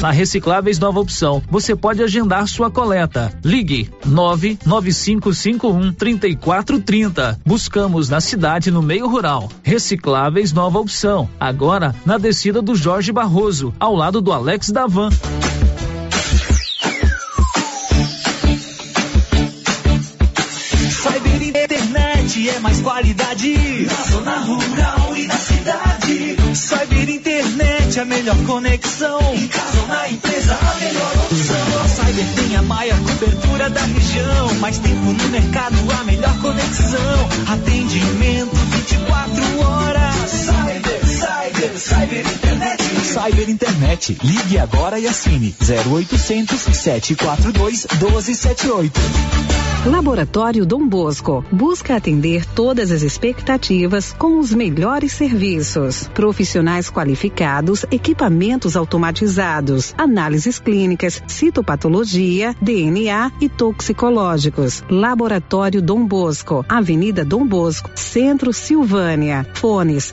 Na Recicláveis Nova Opção, você pode agendar sua coleta. Ligue 99551 3430. Buscamos na cidade no meio rural. Recicláveis Nova Opção. Agora na descida do Jorge Barroso, ao lado do Alex Davan. Internet é mais qualidade na zona rural e na cidade. Cyber Internet a melhor conexão. Em casa ou na empresa, a melhor opção. A Cyber tem a maior cobertura da região. Mais tempo no mercado, a melhor conexão. Atendimento 24 horas. Cyber, Cyber, Cyber Internet. Cyber Internet. Ligue agora e assine 0800 742 1278. Laboratório Dom Bosco busca atender todas as expectativas com os melhores serviços. Profissionais qualificados, equipamentos automatizados, análises clínicas, citopatologia, DNA e toxicológicos. Laboratório Dom Bosco, Avenida Dom Bosco, Centro Silvânia. Fones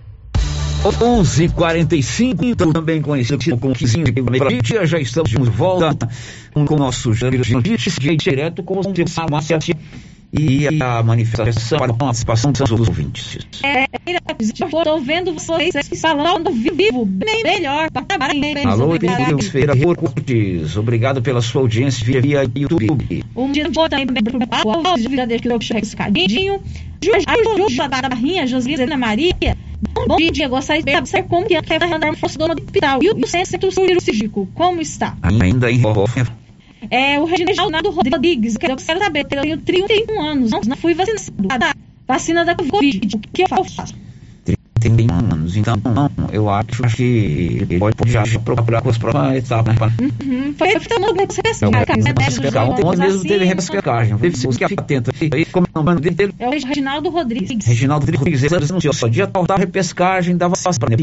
11:45 então também conhecido como 15 dia já estamos de volta com o nosso de notícias direto com o Márcia e a manifestação para a participação dos ouvintes. É, estou vendo vocês falando vivo, bem melhor. Parabéns. Alô, Deus Feira Cortes, obrigado pela sua audiência via, YouTube. Um dia vou também para o de verdadeiro que eu chego escadinho. Jujuba da Barrinha, Josilina Maria. Bom dia, gostaria de saber como que quer andar no dono do hospital. E o centro cirúrgico, como está? Ainda em é o Reginaldo Rodrigues. Eu quero saber, eu tenho 31 anos, não, fui vacinado. Vacina da Covid, o que eu faço? 31 anos, então eu acho que ele pode, já procurar com as próximas etapas. Né? Uhum. Foi tomando repescagem. Ontem mesmo teve repescagem. Teve se ficar atento. Aí, como é o nome dele? É o Reginaldo Rodrigues. Reginaldo Rodrigues. Ele anunciou só dia tal da repescagem dava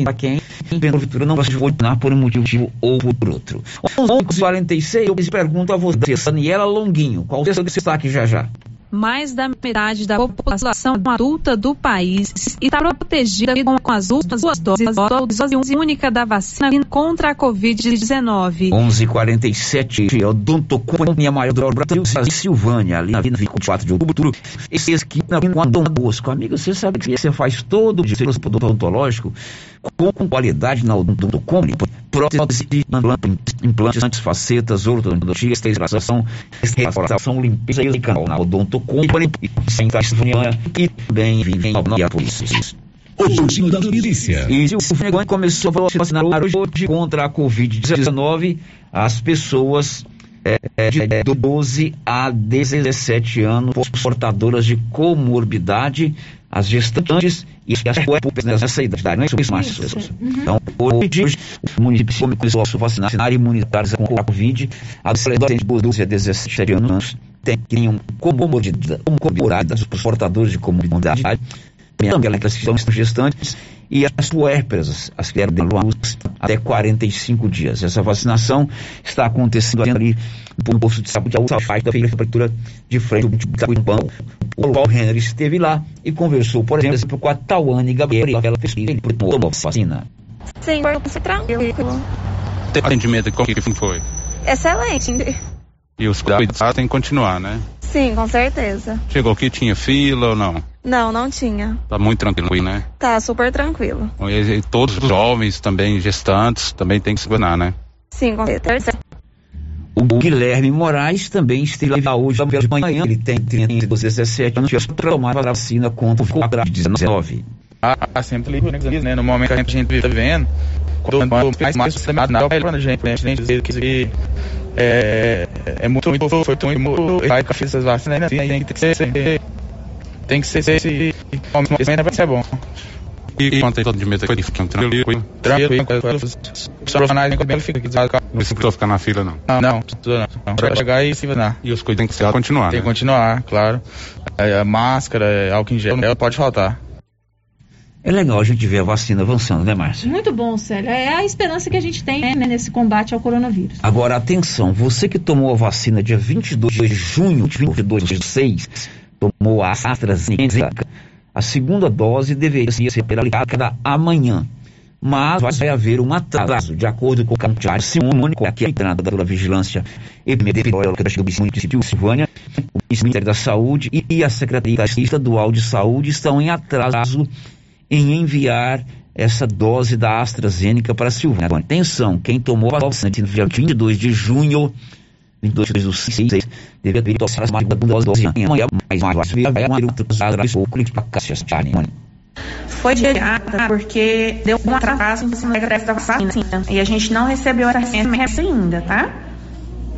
para quem, porventura, não vai se votar por um motivo ou por outro. 11h46, eu pergunto a você, Daniela Longuinho, qual o seu destaque já já? Mais da metade da população adulta do país está protegida com as duas doses, dose única da vacina contra a Covid-19. 11:47 Odonto Companhia Maior do Brasil, Silvânia, ali na 24 de outubro. Esse aqui na Dom Bosco. Amigo, você sabe que você faz todo o serviço odontológico com qualidade na Odonto Company, prótese, implantes, facetas, ortodontia, esterilização, restauração, limpeza e canal na Odonto Company, sem e também vivem a polícia. O Giro da Notícia. E o Negócio começou a vacinar hoje contra a Covid-19 as pessoas é, de 12 a 17 anos portadoras de comorbidade, as gestantes e as puérperas nessa idade, não é isso, Márcio? Uhum. Então, hoje, o município começou a vacinar imunizar com a Covid, adolescentes de 12 a 17 anos tenham comorbidade, comorbidade, os portadores de comorbidade, que estão gestantes e as puérperas, as que eram de luz até 45 dias. Essa vacinação está acontecendo ali no posto de saúde, a faz da feira prefeitura de frente do Pão. O Paulo Renner esteve lá e conversou, por exemplo, com a Tawane Gabriela, ela fez ele tomou vacina. Sim, foi tranquilo. Tem atendimento como que foi? Excelente. E os cuidados têm que continuar, né? Sim, com certeza. Chegou aqui, tinha fila ou não? Não, não tinha. Tá muito tranquilo, né? Tá, super tranquilo. E, e todos os jovens também, gestantes, também tem que se vacinar, né? Sim, com certeza. O Guilherme Moraes também esteve lá hoje de manhã. Ele tem 30 17 anos para tomar a vacina contra o Covid-19. Ah, sempre ligo, né? No momento que a gente vive vivendo, quando mais mais é gente, né? A gente dizer que é, é muito, muito, foi muito, muito, vai com essas vacinas, né? Tem que ser, tem que ser esse, esse vai ser bom. E quanto todo de medo foi tranquilo, tranquilo, profissionais nem fica aqui Não precisou ficar na fila, não. Não, não, não. Pra chegar e se vacinar. E os coisas tem que ser continuar, Tem que continuar, claro. É, máscara, é, álcool em gel, pode faltar. É legal a gente ver a vacina avançando, né, Márcia? Muito bom, Célio. É a esperança que a gente tem né, nesse combate ao coronavírus. Agora, atenção, você que tomou a vacina dia 22 de junho de 2006, tomou a AstraZeneca, a segunda dose deveria ser aplicada amanhã. Mas vai haver um atraso, de acordo com o Cantiário Simone, aqui a entrada da Vigilância Epidemiológica do município de Silvânia, o Ministério da Saúde e a Secretaria Estadual de Saúde estão em atraso em enviar essa dose da AstraZeneca para Silvânia. Atenção, quem tomou a vacina no dia 22 de junho, 22 do 6, deve ter tomado mais uma dose amanhã, mais uma outra Cássia foi adiada porque deu um atraso em entrega da vacina e a gente não recebeu essa remessa ainda, tá?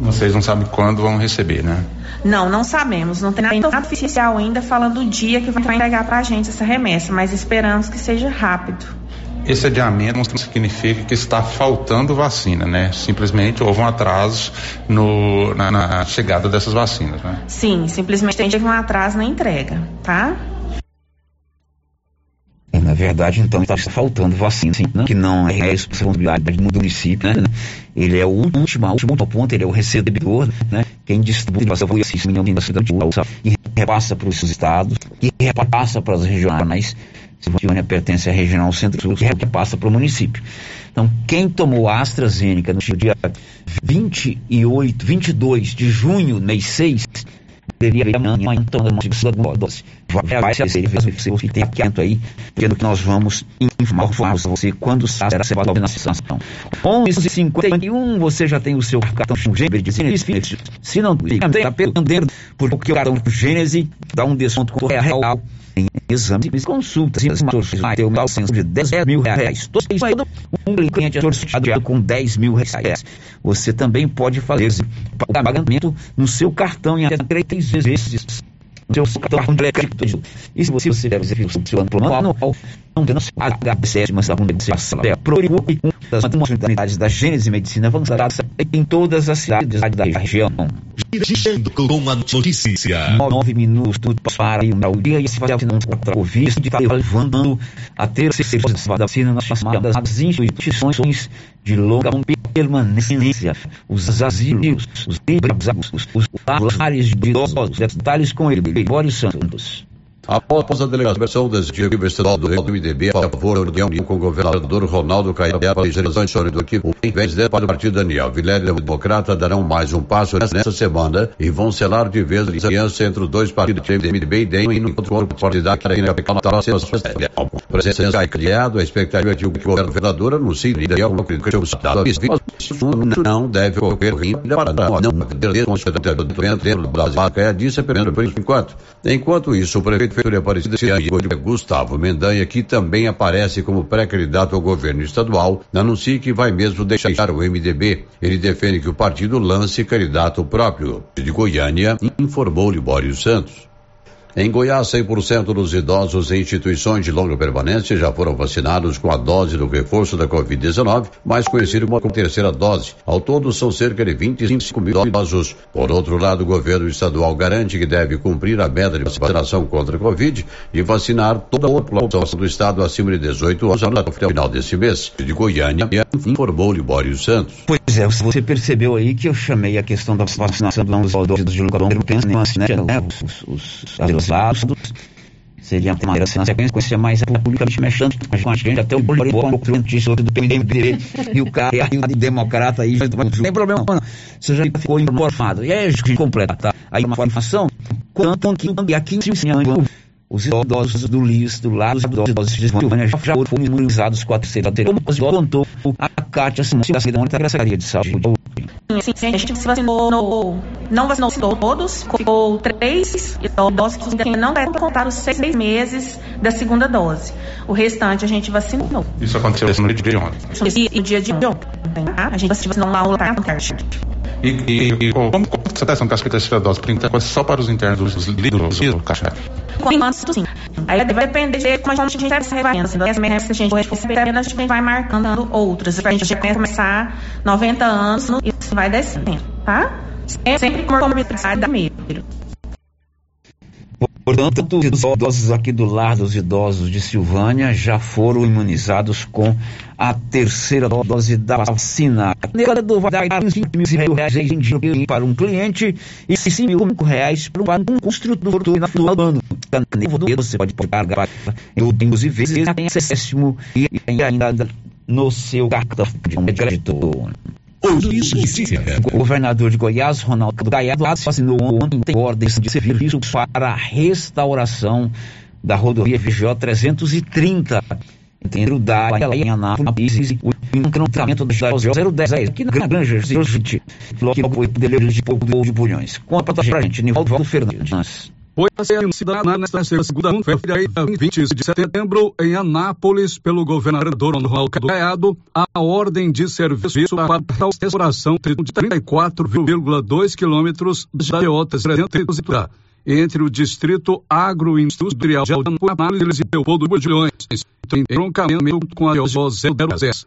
Vocês não sabem quando vão receber, né? Não, não sabemos. Não tem nada oficial ainda falando o dia que vai entregar pra gente essa remessa, mas esperamos que seja rápido. Esse adiamento não significa que está faltando vacina, né? Simplesmente houve um atraso no, na, na chegada dessas vacinas, né? Sim, simplesmente teve um atraso na entrega, tá? É, na verdade, então, está faltando vacina, sim, né? que não é responsabilidade do município, né? Ele é o último, o último ponto, ele é o recebedor, né? Quem distribui a milhão de cidade e repassa para os estados, e repassa para as regionais, Silvânia pertence à regional centro-sul, que repassa para o município. Então, quem tomou a AstraZeneca no dia 28, 22 de junho, mês 6, deveria amanhã uma segunda dose. Vai ser você tem atento aí, pelo que nós vamos informar você quando será a vacinação. 11h51, você já tem o seu cartão Gênesis. Se não tem, está perdendo, porque o cartão Gênesis dá um desconto real em exames e consultas. Vai ter uma licença de 10 mil reais. Todo um cliente é sorteado com 10 mil reais. Você também pode fazer esse pagamento no seu cartão em até três vezes seu cartão de crédito. E se você, deve ser funcionando por anual, não tem noção HB7, mas a é procure uma das unidades da Gênese Medicina avançada em todas as cidades da região. Girando com a notícia. Nove minutos para ir ao dia e se fazer não contra o visto de estar levando a terceira vacina nas chamadas instituições de longa permanência, os asilos, os librados, os lares de idosos, detalhes com ele, Santos. Após a delegação da Executiva Estadual do MDB a favor da união com o governador Ronaldo Caiaba e gerações do que em vez de para o partido Daniel Vilela e Democrata darão mais um passo nesta semana e vão selar de vez a aliança entre os dois partidos MDB e DEM e no outro partidário ainda pecar na presença cai criado a expectativa de que o governador anuncie e o que o Estado não deve ocorrer ainda para não perder dentro do Brasil é disse pelo por enquanto enquanto isso o prefeito Prefeitura Aparecida é Gustavo Mendanha, que também aparece como pré-candidato ao governo estadual, anuncia que vai mesmo deixar o MDB. Ele defende que o partido lance candidato próprio. De Goiânia, informou Libório Santos. Em Goiás, 100% dos idosos em instituições de longa permanência já foram vacinados com a dose do reforço da Covid-19, mais conhecido como terceira dose. Ao todo, são cerca de 25 mil idosos. Por outro lado, o governo estadual garante que deve cumprir a meta de vacinação contra a Covid e vacinar toda a população do estado acima de 18 anos até o final desse mês. De Goiânia, informou Libório Santos. Pois é, você percebeu aí que eu chamei a questão da vacinação dos idosos de longa permanência, né? Os, os, os lados. Seria uma maneira sequência mais publicamente mexendo com a gente, até o Bolívar pouco notícia do PMDB e o cara e o democrata aí, não tem problema, não. Você já ficou informado. E aí, completa, tá? Aí uma informação, quanto que 15 anos os idosos do LIS, do lado, os idosos de Silvânia já foram imunizados com a terceira. Como contou a Cátia Simões da Secretaria de Saúde. Sim, sim, a gente se vacinou, no, não vacinou todos, ficou três idosos que ainda não devem contar os seis meses da segunda dose. O restante a gente vacinou. Isso aconteceu no dia de ontem? E no dia de ontem, tá? A gente vacinou lá o. E, e, e como, como você está sendo a terceira dose? Por enquanto, só para os internos dos líderes do caixa? Enquanto, sim. Aí vai depender de como a gente recebe vacina. As metas que a gente receber, a gente vai marcando outras. A gente já começar 90 anos e isso vai descendo, tá? Sempre com comorbidade da medo. Portanto, os idosos aqui do lar dos idosos de Silvânia já foram imunizados com a terceira dose da vacina. Do vai dar 5 mil reais em dinheiro para um cliente e 5 mil reais para um construtor na final do ano. Você pode pagar inclusive tem acesso e ainda no seu cartão de crédito. O governador de Goiás, Ronaldo Caiado, assinou ontem ordens de serviço para a restauração da rodovia VGO 330 entre o DAI e Anápolis, o encantamento da 010 aqui na Granja, gente, logo foi deleiro de pouco de Bulhões. Conta pra gente, Nivaldo Fernandes. Foi anunciada nesta segunda-feira, 20 de setembro, em Anápolis, pelo governador Ronaldo Caiado, a ordem de serviço para a restauração de 34,2 quilômetros da Iota 330 entre o distrito agroindustrial de Anápolis e Leopoldo Budilhões, em entroncamento com a IO 010.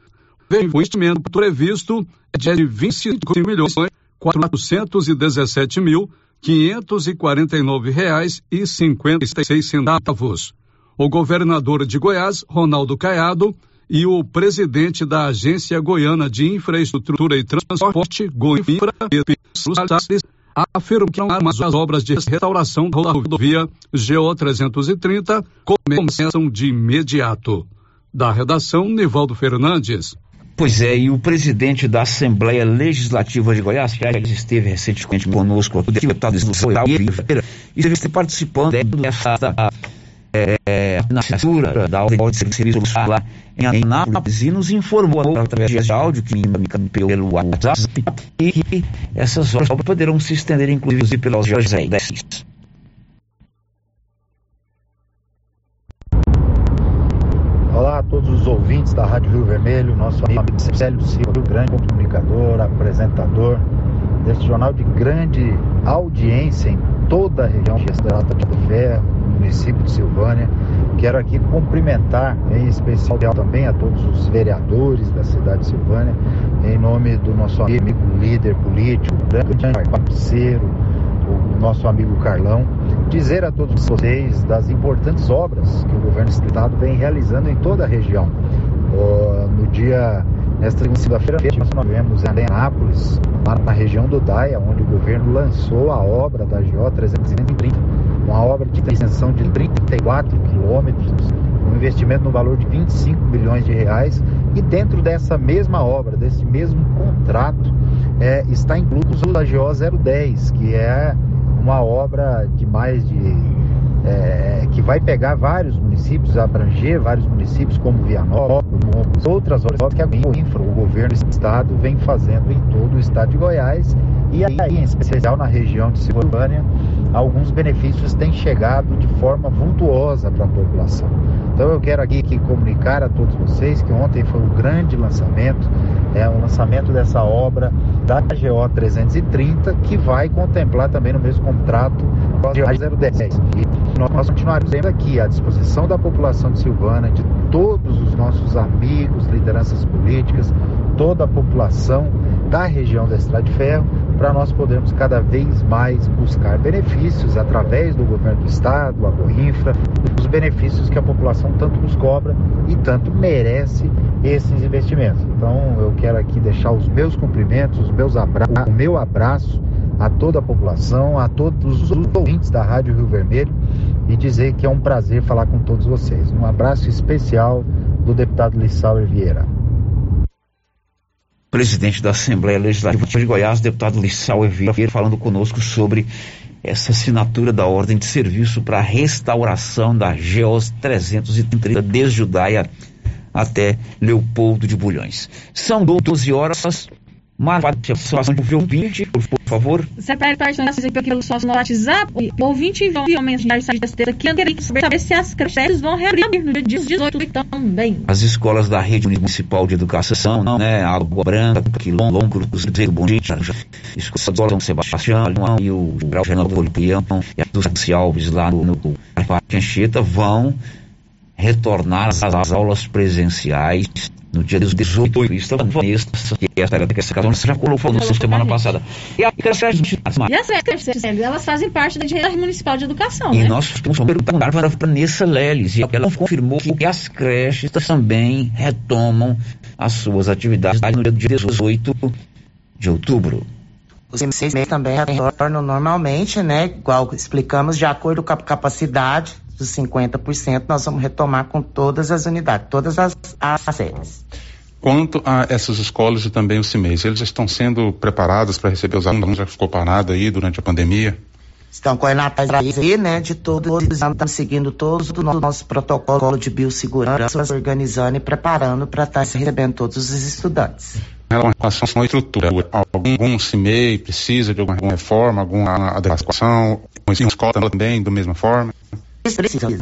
O investimento previsto é de 25 milhões 417 mil quinhentos e quarenta e nove reais e centavos. O governador de Goiás, Ronaldo Caiado, e o presidente da Agência Goiana de Infraestrutura e Transporte, Goinfra, afirmaram que as obras de restauração da rodovia GO 330 começam de imediato. Da redação, Nivaldo Fernandes. Pois é, e o presidente da Assembleia Legislativa de Goiás, que esteve recentemente conosco, o deputado Oliveira, esteve participando dessa é, assinatura da ordem de serviço lá em Anápolis e nos informou através de áudio que me pelo WhatsApp e que essas obras poderão se estender inclusive pelos pelas 10. Todos os ouvintes da Rádio Rio Vermelho, nosso amigo Célio Silva, grande comunicador, apresentador deste jornal de grande audiência em toda a região de Estrada de Ferro, município de Silvânia. Quero aqui cumprimentar, em especial também a todos os vereadores da cidade de Silvânia, em nome do nosso amigo líder político, grande parceiro, o nosso amigo Carlão, dizer a todos vocês das importantes obras que o governo do estado vem realizando em toda a região. no dia, nesta segunda-feira, nós tivemos em Anápolis, lá na região do Daia, onde o governo lançou a obra da GO 330, uma obra de extensão de 34 quilômetros, um investimento no valor de 25 milhões de reais, e dentro dessa mesma obra, desse mesmo contrato, é, está incluso a GO 010, que é uma obra de mais de. É, que vai pegar vários municípios, abranger vários municípios como Vianópolis, outras obras que a Infra, o governo do estado, vem fazendo em todo o estado de Goiás e aí, em especial na região de Silvânia, alguns benefícios têm chegado de forma vultuosa para a população. Então eu quero aqui, comunicar a todos vocês que ontem foi um grande lançamento, é um lançamento dessa obra da GO 330 que vai contemplar também no mesmo contrato a GO 010. Nós continuaremos aqui à disposição da população de Silvânia, de todos os nossos amigos, lideranças políticas, toda a população da região da Estrada de Ferro para nós podermos cada vez mais buscar benefícios através do governo do estado, a Goinfra, os benefícios que a população tanto nos cobra e tanto merece esses investimentos. Então eu quero aqui deixar os meus cumprimentos, os meus abra o meu abraço a toda a população, a todos os ouvintes da Rádio Rio Vermelho e dizer que é um prazer falar com todos vocês. Um abraço especial do deputado Lissauer Vieira presidente da Assembleia Legislativa de Goiás, deputado Lissau Vieira, falando conosco sobre essa assinatura da ordem de serviço para a restauração da GEOS 330 desde Judaia até Leopoldo de Bulhões. São 12 horas. Marca a do ouvinte, por favor. Você pede participação pelo sócio no WhatsApp. O ouvinte enviou mensagem desta aqui. Eu queria saber se as creches vão reabrir no dia 18 também. As escolas da rede municipal de educação, né? Água Branca, Quilombo, Cruzeiro, Bom Dia, Escola São Sebastião e o Grau General Polipião e a dos Alves lá no, no Parque Anchieta vão retornar às aulas presenciais no dia 18 isso Vanessa, que essa era que essa casa já colocou no semana passada. E, a, e as creches, elas fazem parte da rede municipal de educação. E né? nós vamos perguntar para a Vanessa Leles, e ela confirmou que as creches também retomam as suas atividades no dia 18 de outubro. Os MCs também retornam normalmente, né? Igual explicamos, de acordo com a capacidade dos 50%, nós vamos retomar com todas as unidades, todas as, as séries. Quanto a essas escolas e também o CIMEIs, eles estão sendo preparados para receber os alunos? Já ficou parado aí durante a pandemia? Estão correndo atrás aí, né, de todos, estamos seguindo todos o nosso protocolo de biossegurança, organizando e preparando para estar recebendo todos os estudantes. relação à estrutura. Algum CIMEI precisa de alguma reforma, alguma adequação, uma escola também, da mesma forma?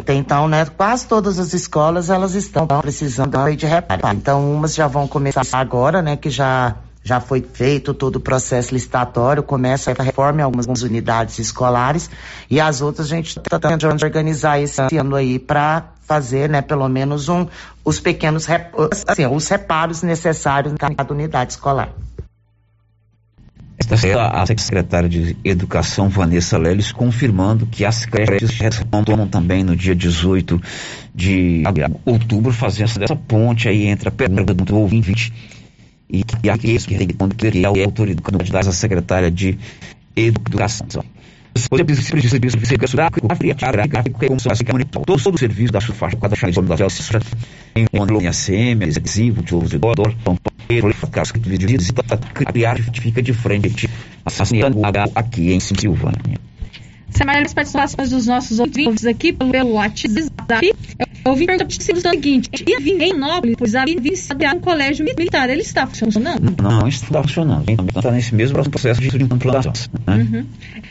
Então, né, quase todas as escolas, elas estão precisando de reparo. Então, umas já vão começar agora, né, que já já foi feito todo o processo licitatório, começa a reforma em algumas unidades escolares e as outras a gente está tentando organizar esse ano aí para fazer, né, pelo menos um, os pequenos, assim, os reparos necessários em cada unidade escolar. A secretária de Educação, Vanessa Leles, confirmando que as creches retomam também no dia 18 de outubro, fazendo essa ponte aí entre a pergunta do ouvinte e, e aqueles que é a autoridade da secretária de Educação. Todo o serviço da sua faixa, cada chave da Velsa, em Londrina, SEMI, adesivo, tiolos de dor, de vídeo, criar fica de frente, assassinando aqui em Silvânia. Sem mais participações dos nossos ouvintes aqui pelo WhatsApp, eu vim perguntar o seguinte: e vim em Nobre, pois a iniciado um colégio militar, ele está funcionando? Não, não está funcionando. Está nesse mesmo processo de implantação. Né? Uhum.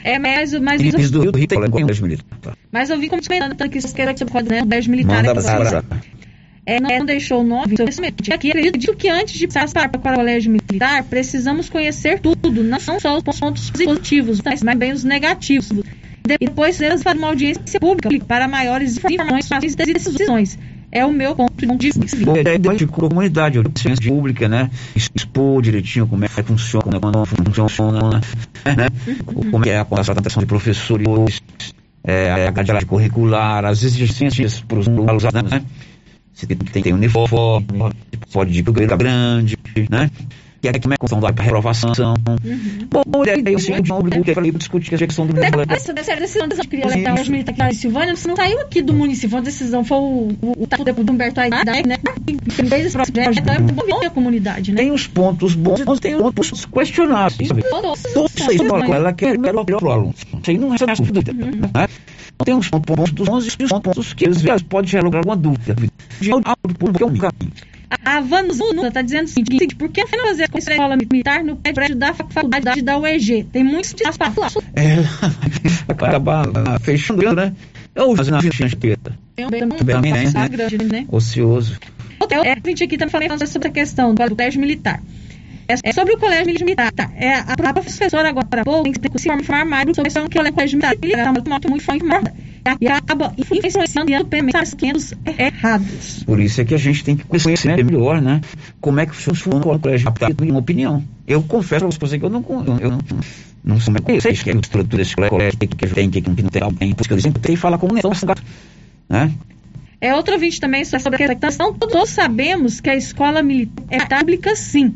É, mas, mas, mas, do Rio do Rio tem colégio militar. Mas eu vi como comentando que vocês querem que você pode, né? O colégio militar Manda é é, não deixou o nome. Aqui acredito que antes de passar para o colégio militar, precisamos conhecer tudo, não só os pontos positivos, mas também os negativos depois serás para uma audiência pública para maiores informações e decisões. É o meu ponto de vista. É de comunidade, audiência pública, né? Expor direitinho como é que funciona, como é que funciona, né? Uhum. Como é a contratação de professores, é, a grade curricular, as exigências para os alunos, né? Se tem, tem uniforme, pode ir para o grande, né? que é como é a questão da reprovação. Uhum. Bom, e aí, assim, de novo, que eu falei, discutir a questão do número. Essa decisão de criar os militares em Silvânia, não saiu aqui do município, a decisão foi o, o, o depois do Humberto Aidai, né? Que fez esse projeto, é bom a comunidade, né? Tem os pontos bons, tem os pontos questionáveis. Todos isso ela quer melhor para o aluno. Isso aí não é dúvida, né? Tem os pontos bons e os pontos que às vezes pode gerar alguma dúvida. De algo público é um caminho. A Vanzuna está dizendo o seguinte: por que não fazer a escola militar no prédio da faculdade da UEG? Tem muitos espaço. É, *laughs* acaba fechando, né? Ou na ficha preta. Também, né? grande, né? Ocioso. Eu, é, a gente aqui também falando sobre a questão do colégio militar. É sobre o colégio militar. Tá. É, a, a professora agora pouco tem que se informar mais sobre o que é o colégio militar. Ele é muito, muito informada e acaba influenciando e pensamentos errados. Por isso é que a gente tem que conhecer melhor, né? Como é que funciona o colégio militar, minha opinião. Eu confesso para vocês que eu não, eu não, não sou mais sei que é a estrutura desse colégio, que, que tem, que, que não tem alguém, porque eu sempre fala como não, né? É outro vídeo também sobre a questão. Todos sabemos que a escola militar é pública, sim.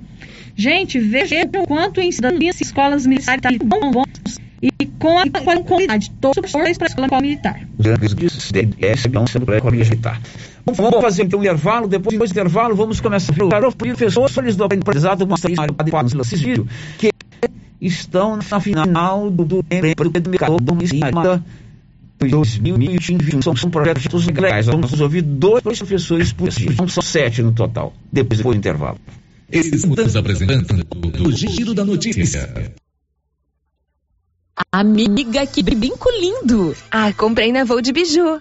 Gente, vejam quanto ensino em escolas militares bom, bom, e com a qualidade. Todos para a escola militar. Vamos fazer então um intervalo, depois do intervalo vamos começar falar os professores do aprendizado vídeo que estão na final do, do, do mercado municipal 2021 são, são projetos legais. Vamos ouvir dois professores por então são sete no total, depois do intervalo. Estamos apresentando o Giro da Notícia. Amiga, que brinco lindo! Ah, comprei na Voo de Biju.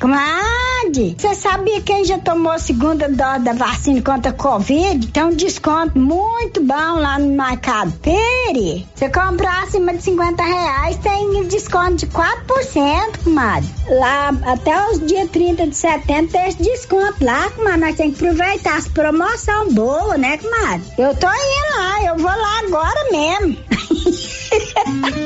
Comadre, você sabia que quem já tomou a segunda dose da vacina contra a Covid tem um desconto muito bom lá no Mercado Pere? Você comprar acima de 50 reais tem desconto de 4%, comadre. Lá até os dias 30 de setembro tem esse desconto lá, comadre. Nós temos que aproveitar as promoções boas, né, comadre? Eu tô indo lá, eu vou lá agora mesmo. *laughs*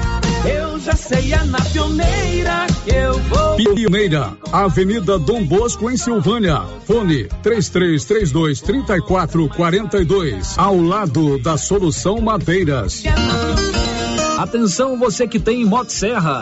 Eu já sei, é na pioneira que eu vou. Pioneira, Avenida Dom Bosco, em Silvânia. Fone 3332 3442. Ao lado da Solução Madeiras. Atenção você que tem Motosserra.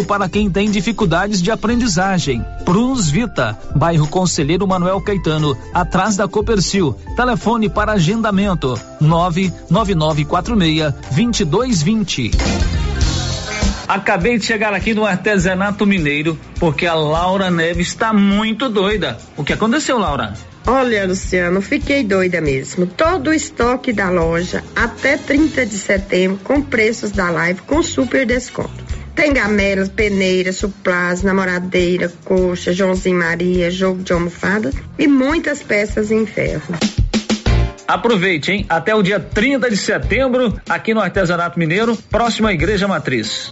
para quem tem dificuldades de aprendizagem. Prunus Vita, bairro Conselheiro Manuel Caetano, atrás da Copercil. Telefone para agendamento: 99946 2220. Acabei de chegar aqui no artesanato mineiro porque a Laura Neves está muito doida. O que aconteceu, Laura? Olha, Luciano, fiquei doida mesmo. Todo o estoque da loja até 30 de setembro com preços da live com super desconto. Tem gamelas, peneiras, suplás, namoradeira, coxa, Joãozinho Maria, jogo de almofada e muitas peças em ferro. Aproveite, hein? Até o dia 30 de setembro, aqui no Artesanato Mineiro, próximo à Igreja Matriz.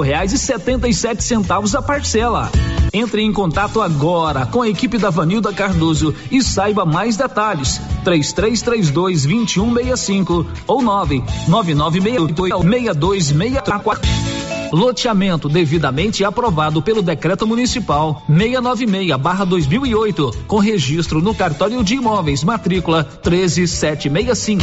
reais e setenta e sete centavos a parcela. Entre em contato agora com a equipe da Vanilda Cardoso e saiba mais detalhes. Três três três dois vinte e um meia cinco ou nove nove nove meia oito meia dois meia quatro. Loteamento devidamente aprovado pelo Decreto Municipal 696/2008, com registro no cartório de imóveis, matrícula 13765.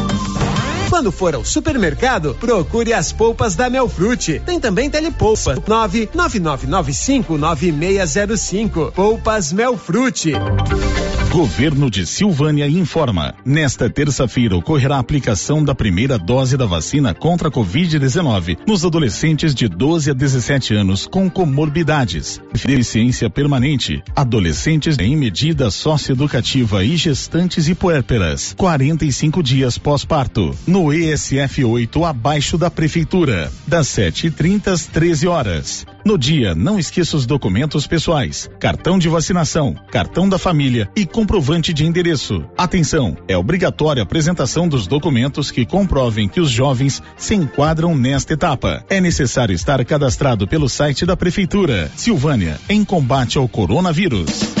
Quando for ao supermercado, procure as polpas da Melfrute. Tem também telepolpa 999959605. Polpas Melfrute. Governo de Silvânia informa. Nesta terça-feira ocorrerá a aplicação da primeira dose da vacina contra a Covid-19 nos adolescentes de 12 a 17 anos com comorbidades, deficiência permanente, adolescentes em medida socioeducativa e gestantes e puérperas. 45 dias pós-parto. No ESF 8 abaixo da prefeitura, das 7h30 às 13 horas. No dia, não esqueça os documentos pessoais, cartão de vacinação, cartão da família e comprovante de endereço. Atenção, é obrigatória a apresentação dos documentos que comprovem que os jovens se enquadram nesta etapa. É necessário estar cadastrado pelo site da prefeitura. Silvânia, em combate ao coronavírus.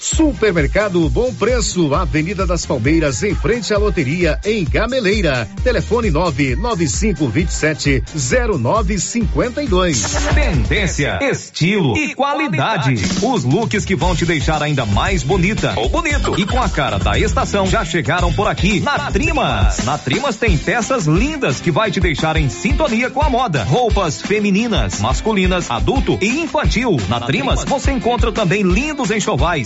Supermercado Bom Preço, Avenida das Palmeiras, em frente à loteria, em Gameleira. Telefone 99527 0952. Tendência, estilo e qualidade. Os looks que vão te deixar ainda mais bonita ou bonito. E com a cara da estação já chegaram por aqui na Trimas. Na Trimas tem peças lindas que vai te deixar em sintonia com a moda. Roupas femininas, masculinas, adulto e infantil. Na Trimas você encontra também lindos enxovais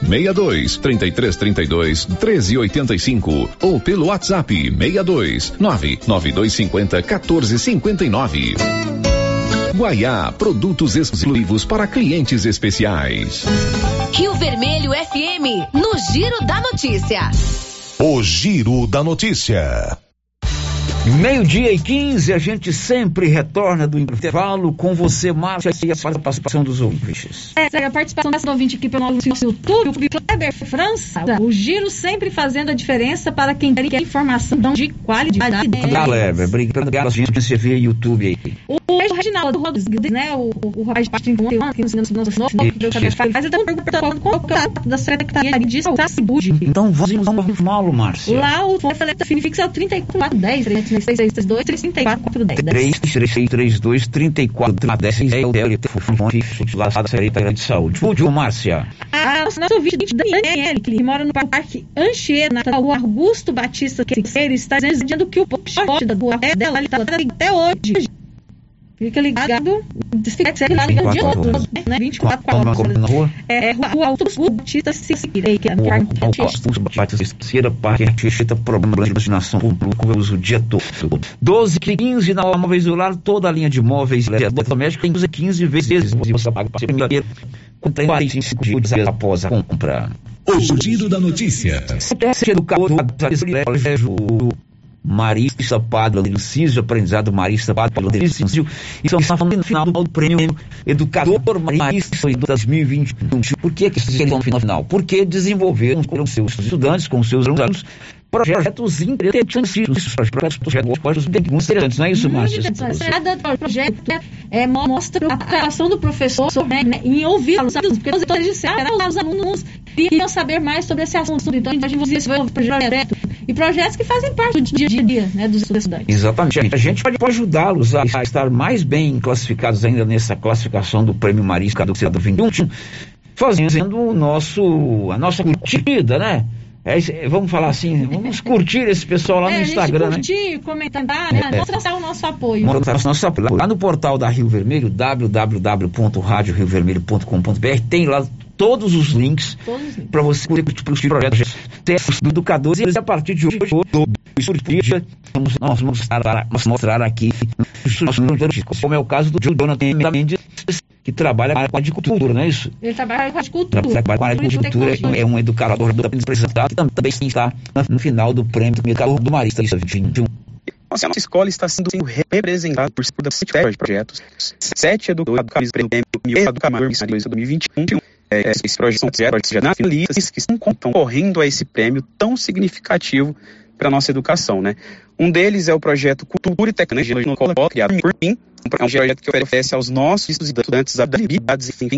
62 33 32 13 85 ou pelo WhatsApp 62 99250 14 59. Guaiá, produtos exclusivos para clientes especiais. Rio Vermelho FM, no Giro da Notícia. O Giro da Notícia. Meio-dia e 15, a gente sempre retorna do intervalo com você, Márcia, e a participação dos ouvintes. É, a participação dessa ouvinte aqui pelo nosso YouTube, o Kleber França. O giro sempre fazendo a diferença para quem quer informação de qualidade. Kleber, obrigado, gente, você vê YouTube aí. O Reginaldo Rodrigues, né, o, o rapaz de 31 que nos ensinou faz até uma pergunta qual que é da secretaria de saúde. Então vamos malo, Márcia. Lá o telefone fixo é o 3410, 3332 3410. 3332 3410 é o telefone lá da Secretaria de Saúde. Fúdio, Márcia. A nossa ouvinte Daniele, que mora no Parque Anchieta, rua Augusto Batista Queira, está dizendo que o poste da rua dela está até hoje. Fica ligado, Fica lá liga dia todo, né? 24 horas. Na rua? É, rua Augusto Batista Siqueira, que é a Augusto Batista Siqueira, Parque Anchieta, problema de iluminação pública, eu uso o dia todo. 12, 15 na móveis do lar, toda a linha de móveis domésticos tem 15 vezes. Você paga com 45 dias após a compra. O giro da notícia. Educador, Marista Padre Císio, aprendizado Marista Padre Císio, e estamos falando no final do prêmio Educador Marista 2021. Por que que estão no final? Porque desenvolveram com seus estudantes, com seus alunos, projetos interessantíssimos, projetos, projetos bem interessantes, não é isso, Márcia? Cada projeto é, mostra a preocupação do professor né, em ouvir os alunos, porque os disseram, os alunos queriam saber mais sobre esse assunto, então a gente desenvolve projeto e projetos que fazem parte do dia a dia né, dos estudantes. Exatamente. A gente pode, pode ajudá-los a, a, estar mais bem classificados ainda nessa classificação do Prêmio Marisca do Cidadão 21, fazendo o nosso, a nossa curtida, né? É, vamos falar assim, vamos curtir esse pessoal lá é, no Instagram, curtir, né? comentar, né? É, mostrar o nosso apoio. Mostrar o nosso apoio. Lá no portal da Rio Vermelho, www.radioriovermelho.com.br, tem lá todos os links para você curtir projetos do educadores e a partir de hoje, vamos, nós vamos mostrar, mostrar aqui como é o caso do Jonathan Mendes, que trabalha com a agricultura, não é isso? Ele trabalha com a agricultura. Trabalha com a agricultura, é um educador do apresentado que também está no final do prêmio do Mercado do Marista 2021. Nossa, a nossa escola está sendo representada por sete projetos, sete educadores do prêmio Educador Marista 2021 é, esses projetos são já finalistas que estão concorrendo a esse prêmio tão significativo para nossa educação, né? Um deles é o projeto Cultura e Tecnologia no Escola, criado por mim, um projeto que oferece aos nossos estudantes habilidades em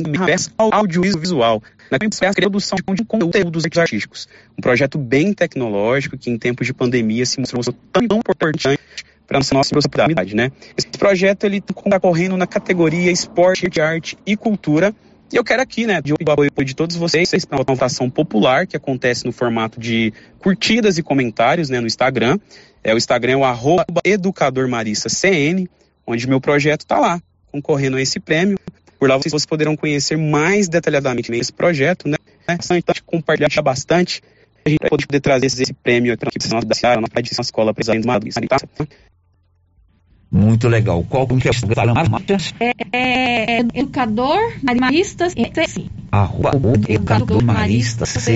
audiovisual, na produção de conteúdos artísticos. Um projeto bem tecnológico que em tempos de pandemia se mostrou tão importante para a nossa sociedade, né? Esse projeto ele está correndo na categoria Esporte, Arte e Cultura, e eu quero aqui, né, de apoio de todos vocês para uma votação popular que acontece no formato de curtidas e comentários, né, no Instagram. É o Instagram é o arroba educadormarissacn, onde meu projeto está lá, concorrendo a esse prêmio. Por lá vocês poderão conhecer mais detalhadamente esse projeto, né? Então, compartilhar bastante. A gente poder trazer esse prêmio aqui para a nossa cidade, na escola Presidente Madrid. Tá? Muito legal. Qual que é o é, é, é Educador Maristas Arroba Educador Maristas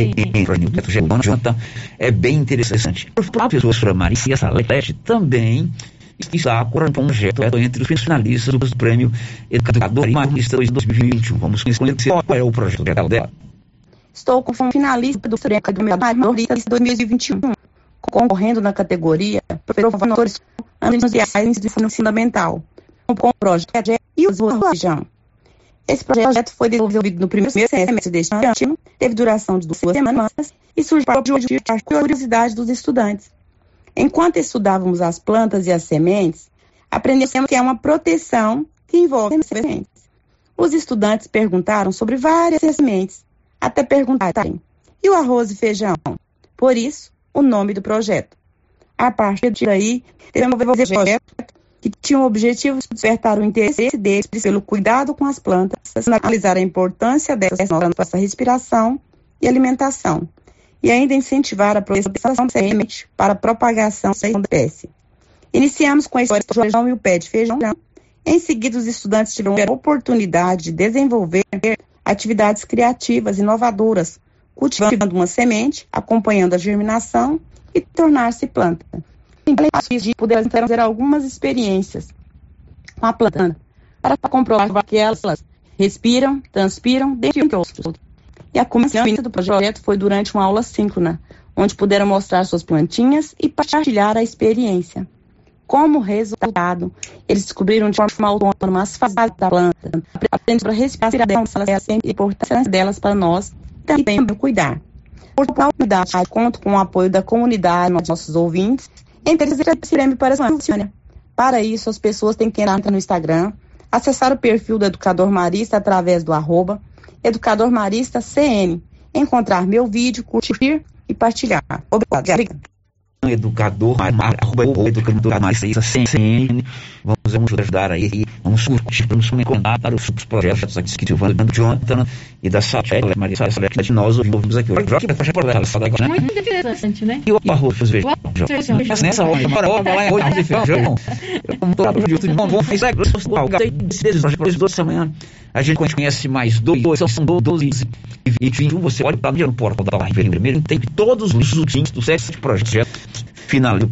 Jonathan é bem interessante. A professora Maria Salete também está com um projeto entre os finalistas do prêmio Educador Maristas 2021. Vamos conhecer qual é o projeto dela. Estou com o finalista do prêmio Educador Maristas 2021, concorrendo na categoria Professores anos reais de ensino fundamental, com o projeto e o região. Esse projeto foi desenvolvido no primeiro semestre deste ano, teve duração de duas semanas e surgiu para a curiosidade dos estudantes. Enquanto estudávamos as plantas e as sementes, aprendemos que é uma proteção que envolve as sementes. Os estudantes perguntaram sobre várias sementes, até perguntarem, e o arroz e feijão? Por isso, o nome do projeto. A partir daí, desenvolver projeto que tinha o objetivo de despertar o interesse deles pelo cuidado com as plantas, analisar a importância na nossa respiração e alimentação, e ainda incentivar a produção de semente para a propagação da espécie. Iniciamos com a história do feijão e o pé de feijão. Em seguida, os estudantes tiveram a oportunidade de desenvolver atividades criativas, inovadoras, cultivando uma semente, acompanhando a germinação e tornar-se planta. Além de poder fazer algumas experiências com a planta para comprovar que elas respiram, transpiram, dentre outros. E a comissão do projeto foi durante uma aula síncrona, onde puderam mostrar suas plantinhas e partilhar a experiência. Como resultado, eles descobriram de forma autônoma as fases da planta, aprendendo para respirar a importância delas para nós também cuidar. Por tal unidade, conto com o apoio da comunidade, nossos ouvintes, esse prêmio para funcione. Para isso, as pessoas têm que entrar no Instagram, acessar o perfil do Educador Marista através do arroba Educador Marista CN, encontrar meu vídeo, curtir e partilhar. Obrigado. Educador, educador Marista CN, nós vamos ajudar aí, vamos curtir, vamos comentar os projetos aqui que Silvana de Jonathan e da Satélite, Maria Satélite, que nós ouvimos aqui para né? Muito interessante, né? E o arroz, veja. Mas nessa hora, agora, olha lá, olha, de feijão. Como lá pro YouTube, não vamos fazer isso, duas semanas. A gente conhece mais dois, são 12 e 21. Você olha para no portal da Live Primeiro, tem todos os links dos sete projetos finaliza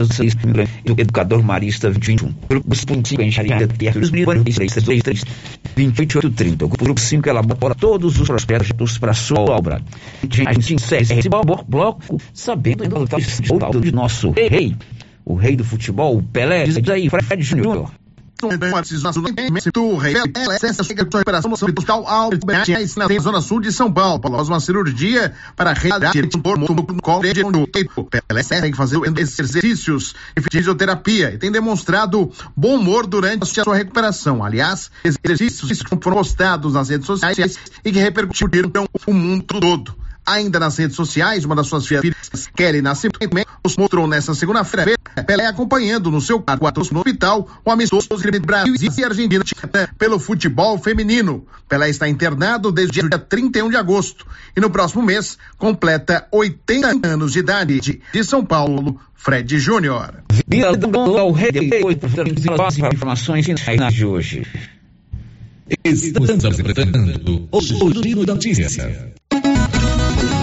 o educador marista 21. Grupo 5, enxaria os meninos 3, 28, 30. O grupo 5 elabora todos os projetos para sua obra. Gente encerra esse bloco sabendo o de nosso rei, o rei do futebol, Pelé. Diz aí, Fred Júnior. Na zona sul de São Paulo. Após uma cirurgia para realizar no colo Pelé tem que fazer exercícios e fisioterapia e tem demonstrado bom humor durante a sua recuperação. Aliás, exercícios que foram postados nas redes sociais e que repercutiram o mundo todo. Ainda nas redes sociais, uma das suas filhas, Kelly Nascimento, nos mostrou nesta segunda-feira Pelé acompanhando no seu quarto no hospital o amistoso entre Brasil e Argentina pelo futebol feminino. Pelé está internado desde o dia 31 de agosto e no próximo mês completa 80 anos de idade. De São Paulo, Fred Júnior. Informações de hoje. Estamos apresentando o Giro da Notícia.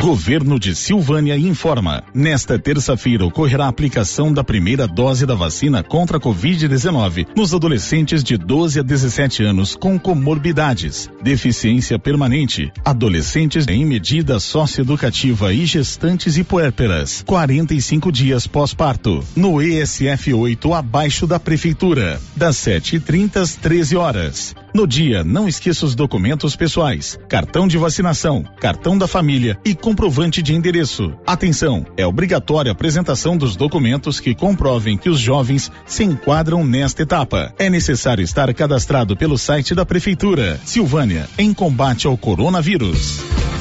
Governo de Silvânia informa. Nesta terça-feira ocorrerá a aplicação da primeira dose da vacina contra a Covid-19 nos adolescentes de 12 a 17 anos com comorbidades, deficiência permanente, adolescentes em medida socioeducativa e gestantes e puérperas. 45 dias pós-parto. No ESF 8 abaixo da prefeitura, das 7h30 às 13 horas. No dia, não esqueça os documentos pessoais, cartão de vacinação, cartão da família e comprovante de endereço. Atenção, é obrigatória a apresentação dos documentos que comprovem que os jovens se enquadram nesta etapa. É necessário estar cadastrado pelo site da prefeitura. Silvânia, em combate ao coronavírus.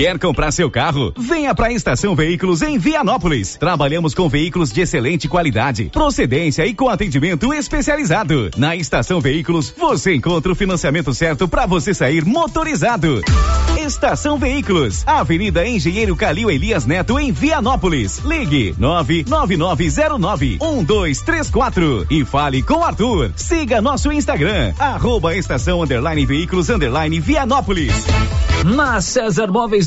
Quer comprar seu carro? Venha para a Estação Veículos em Vianópolis. Trabalhamos com veículos de excelente qualidade, procedência e com atendimento especializado. Na Estação Veículos, você encontra o financiamento certo para você sair motorizado. Estação Veículos, Avenida Engenheiro Calil Elias Neto em Vianópolis. Ligue 999091234 e fale com Arthur. Siga nosso Instagram, arroba estação underline veículos underline Vianópolis. Na César Móveis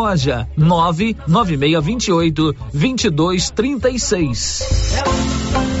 99628 2236.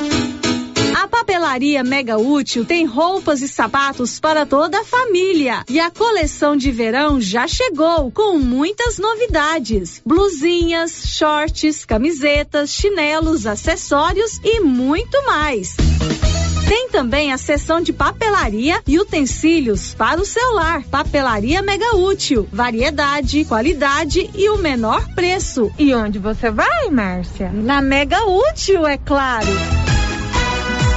Papelaria Mega Útil tem roupas e sapatos para toda a família. E a coleção de verão já chegou com muitas novidades: blusinhas, shorts, camisetas, chinelos, acessórios e muito mais. Tem também a seção de papelaria e utensílios para o celular. Papelaria Mega Útil. Variedade, qualidade e o menor preço. E onde você vai, Márcia? Na Mega Útil, é claro.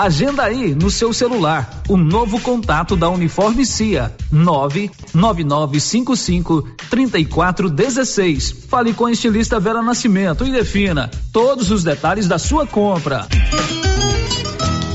Agenda aí no seu celular o novo contato da Uniforme CIA 99955 3416. Fale com a estilista Vera Nascimento e defina todos os detalhes da sua compra.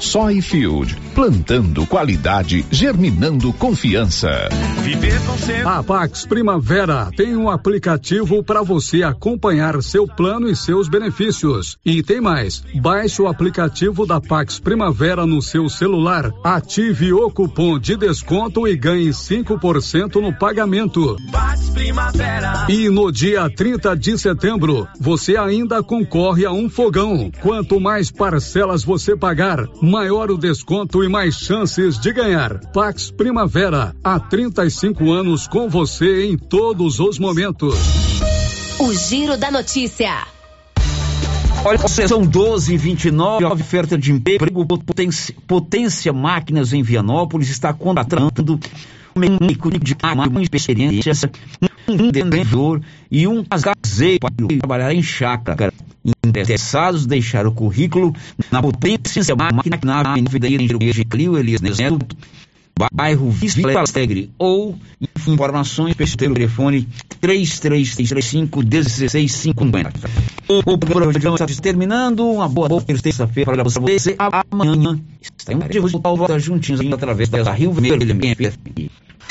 Soyfield, plantando qualidade, germinando confiança. Viver com A Pax Primavera tem um aplicativo para você acompanhar seu plano e seus benefícios. E tem mais, baixe o aplicativo da Pax Primavera no seu celular, ative o cupom de desconto e ganhe 5% no pagamento. E no dia 30 de setembro, você ainda concorre a um fogão. Quanto mais parcelas você pagar, maior o desconto e mais chances de ganhar. Pax Primavera, há 35 anos com você em todos os momentos. O Giro da Notícia. Olha, são 12 e 29 a oferta de emprego potência, potência Máquinas em Vianópolis está contratando um mecânico de máquina experiência, um vendedor e um caseiro para trabalhar em chácara. Interessados deixar o currículo na potência máquina na Avenida Engenheiro Clio Elias Neto, bairro Vista Alegre ou informações pelo telefone 3335 1650. O programa está terminando. Uma boa, boa terça-feira para você. Amanhã estaremos de volta juntinhos através da Rio Vermelho.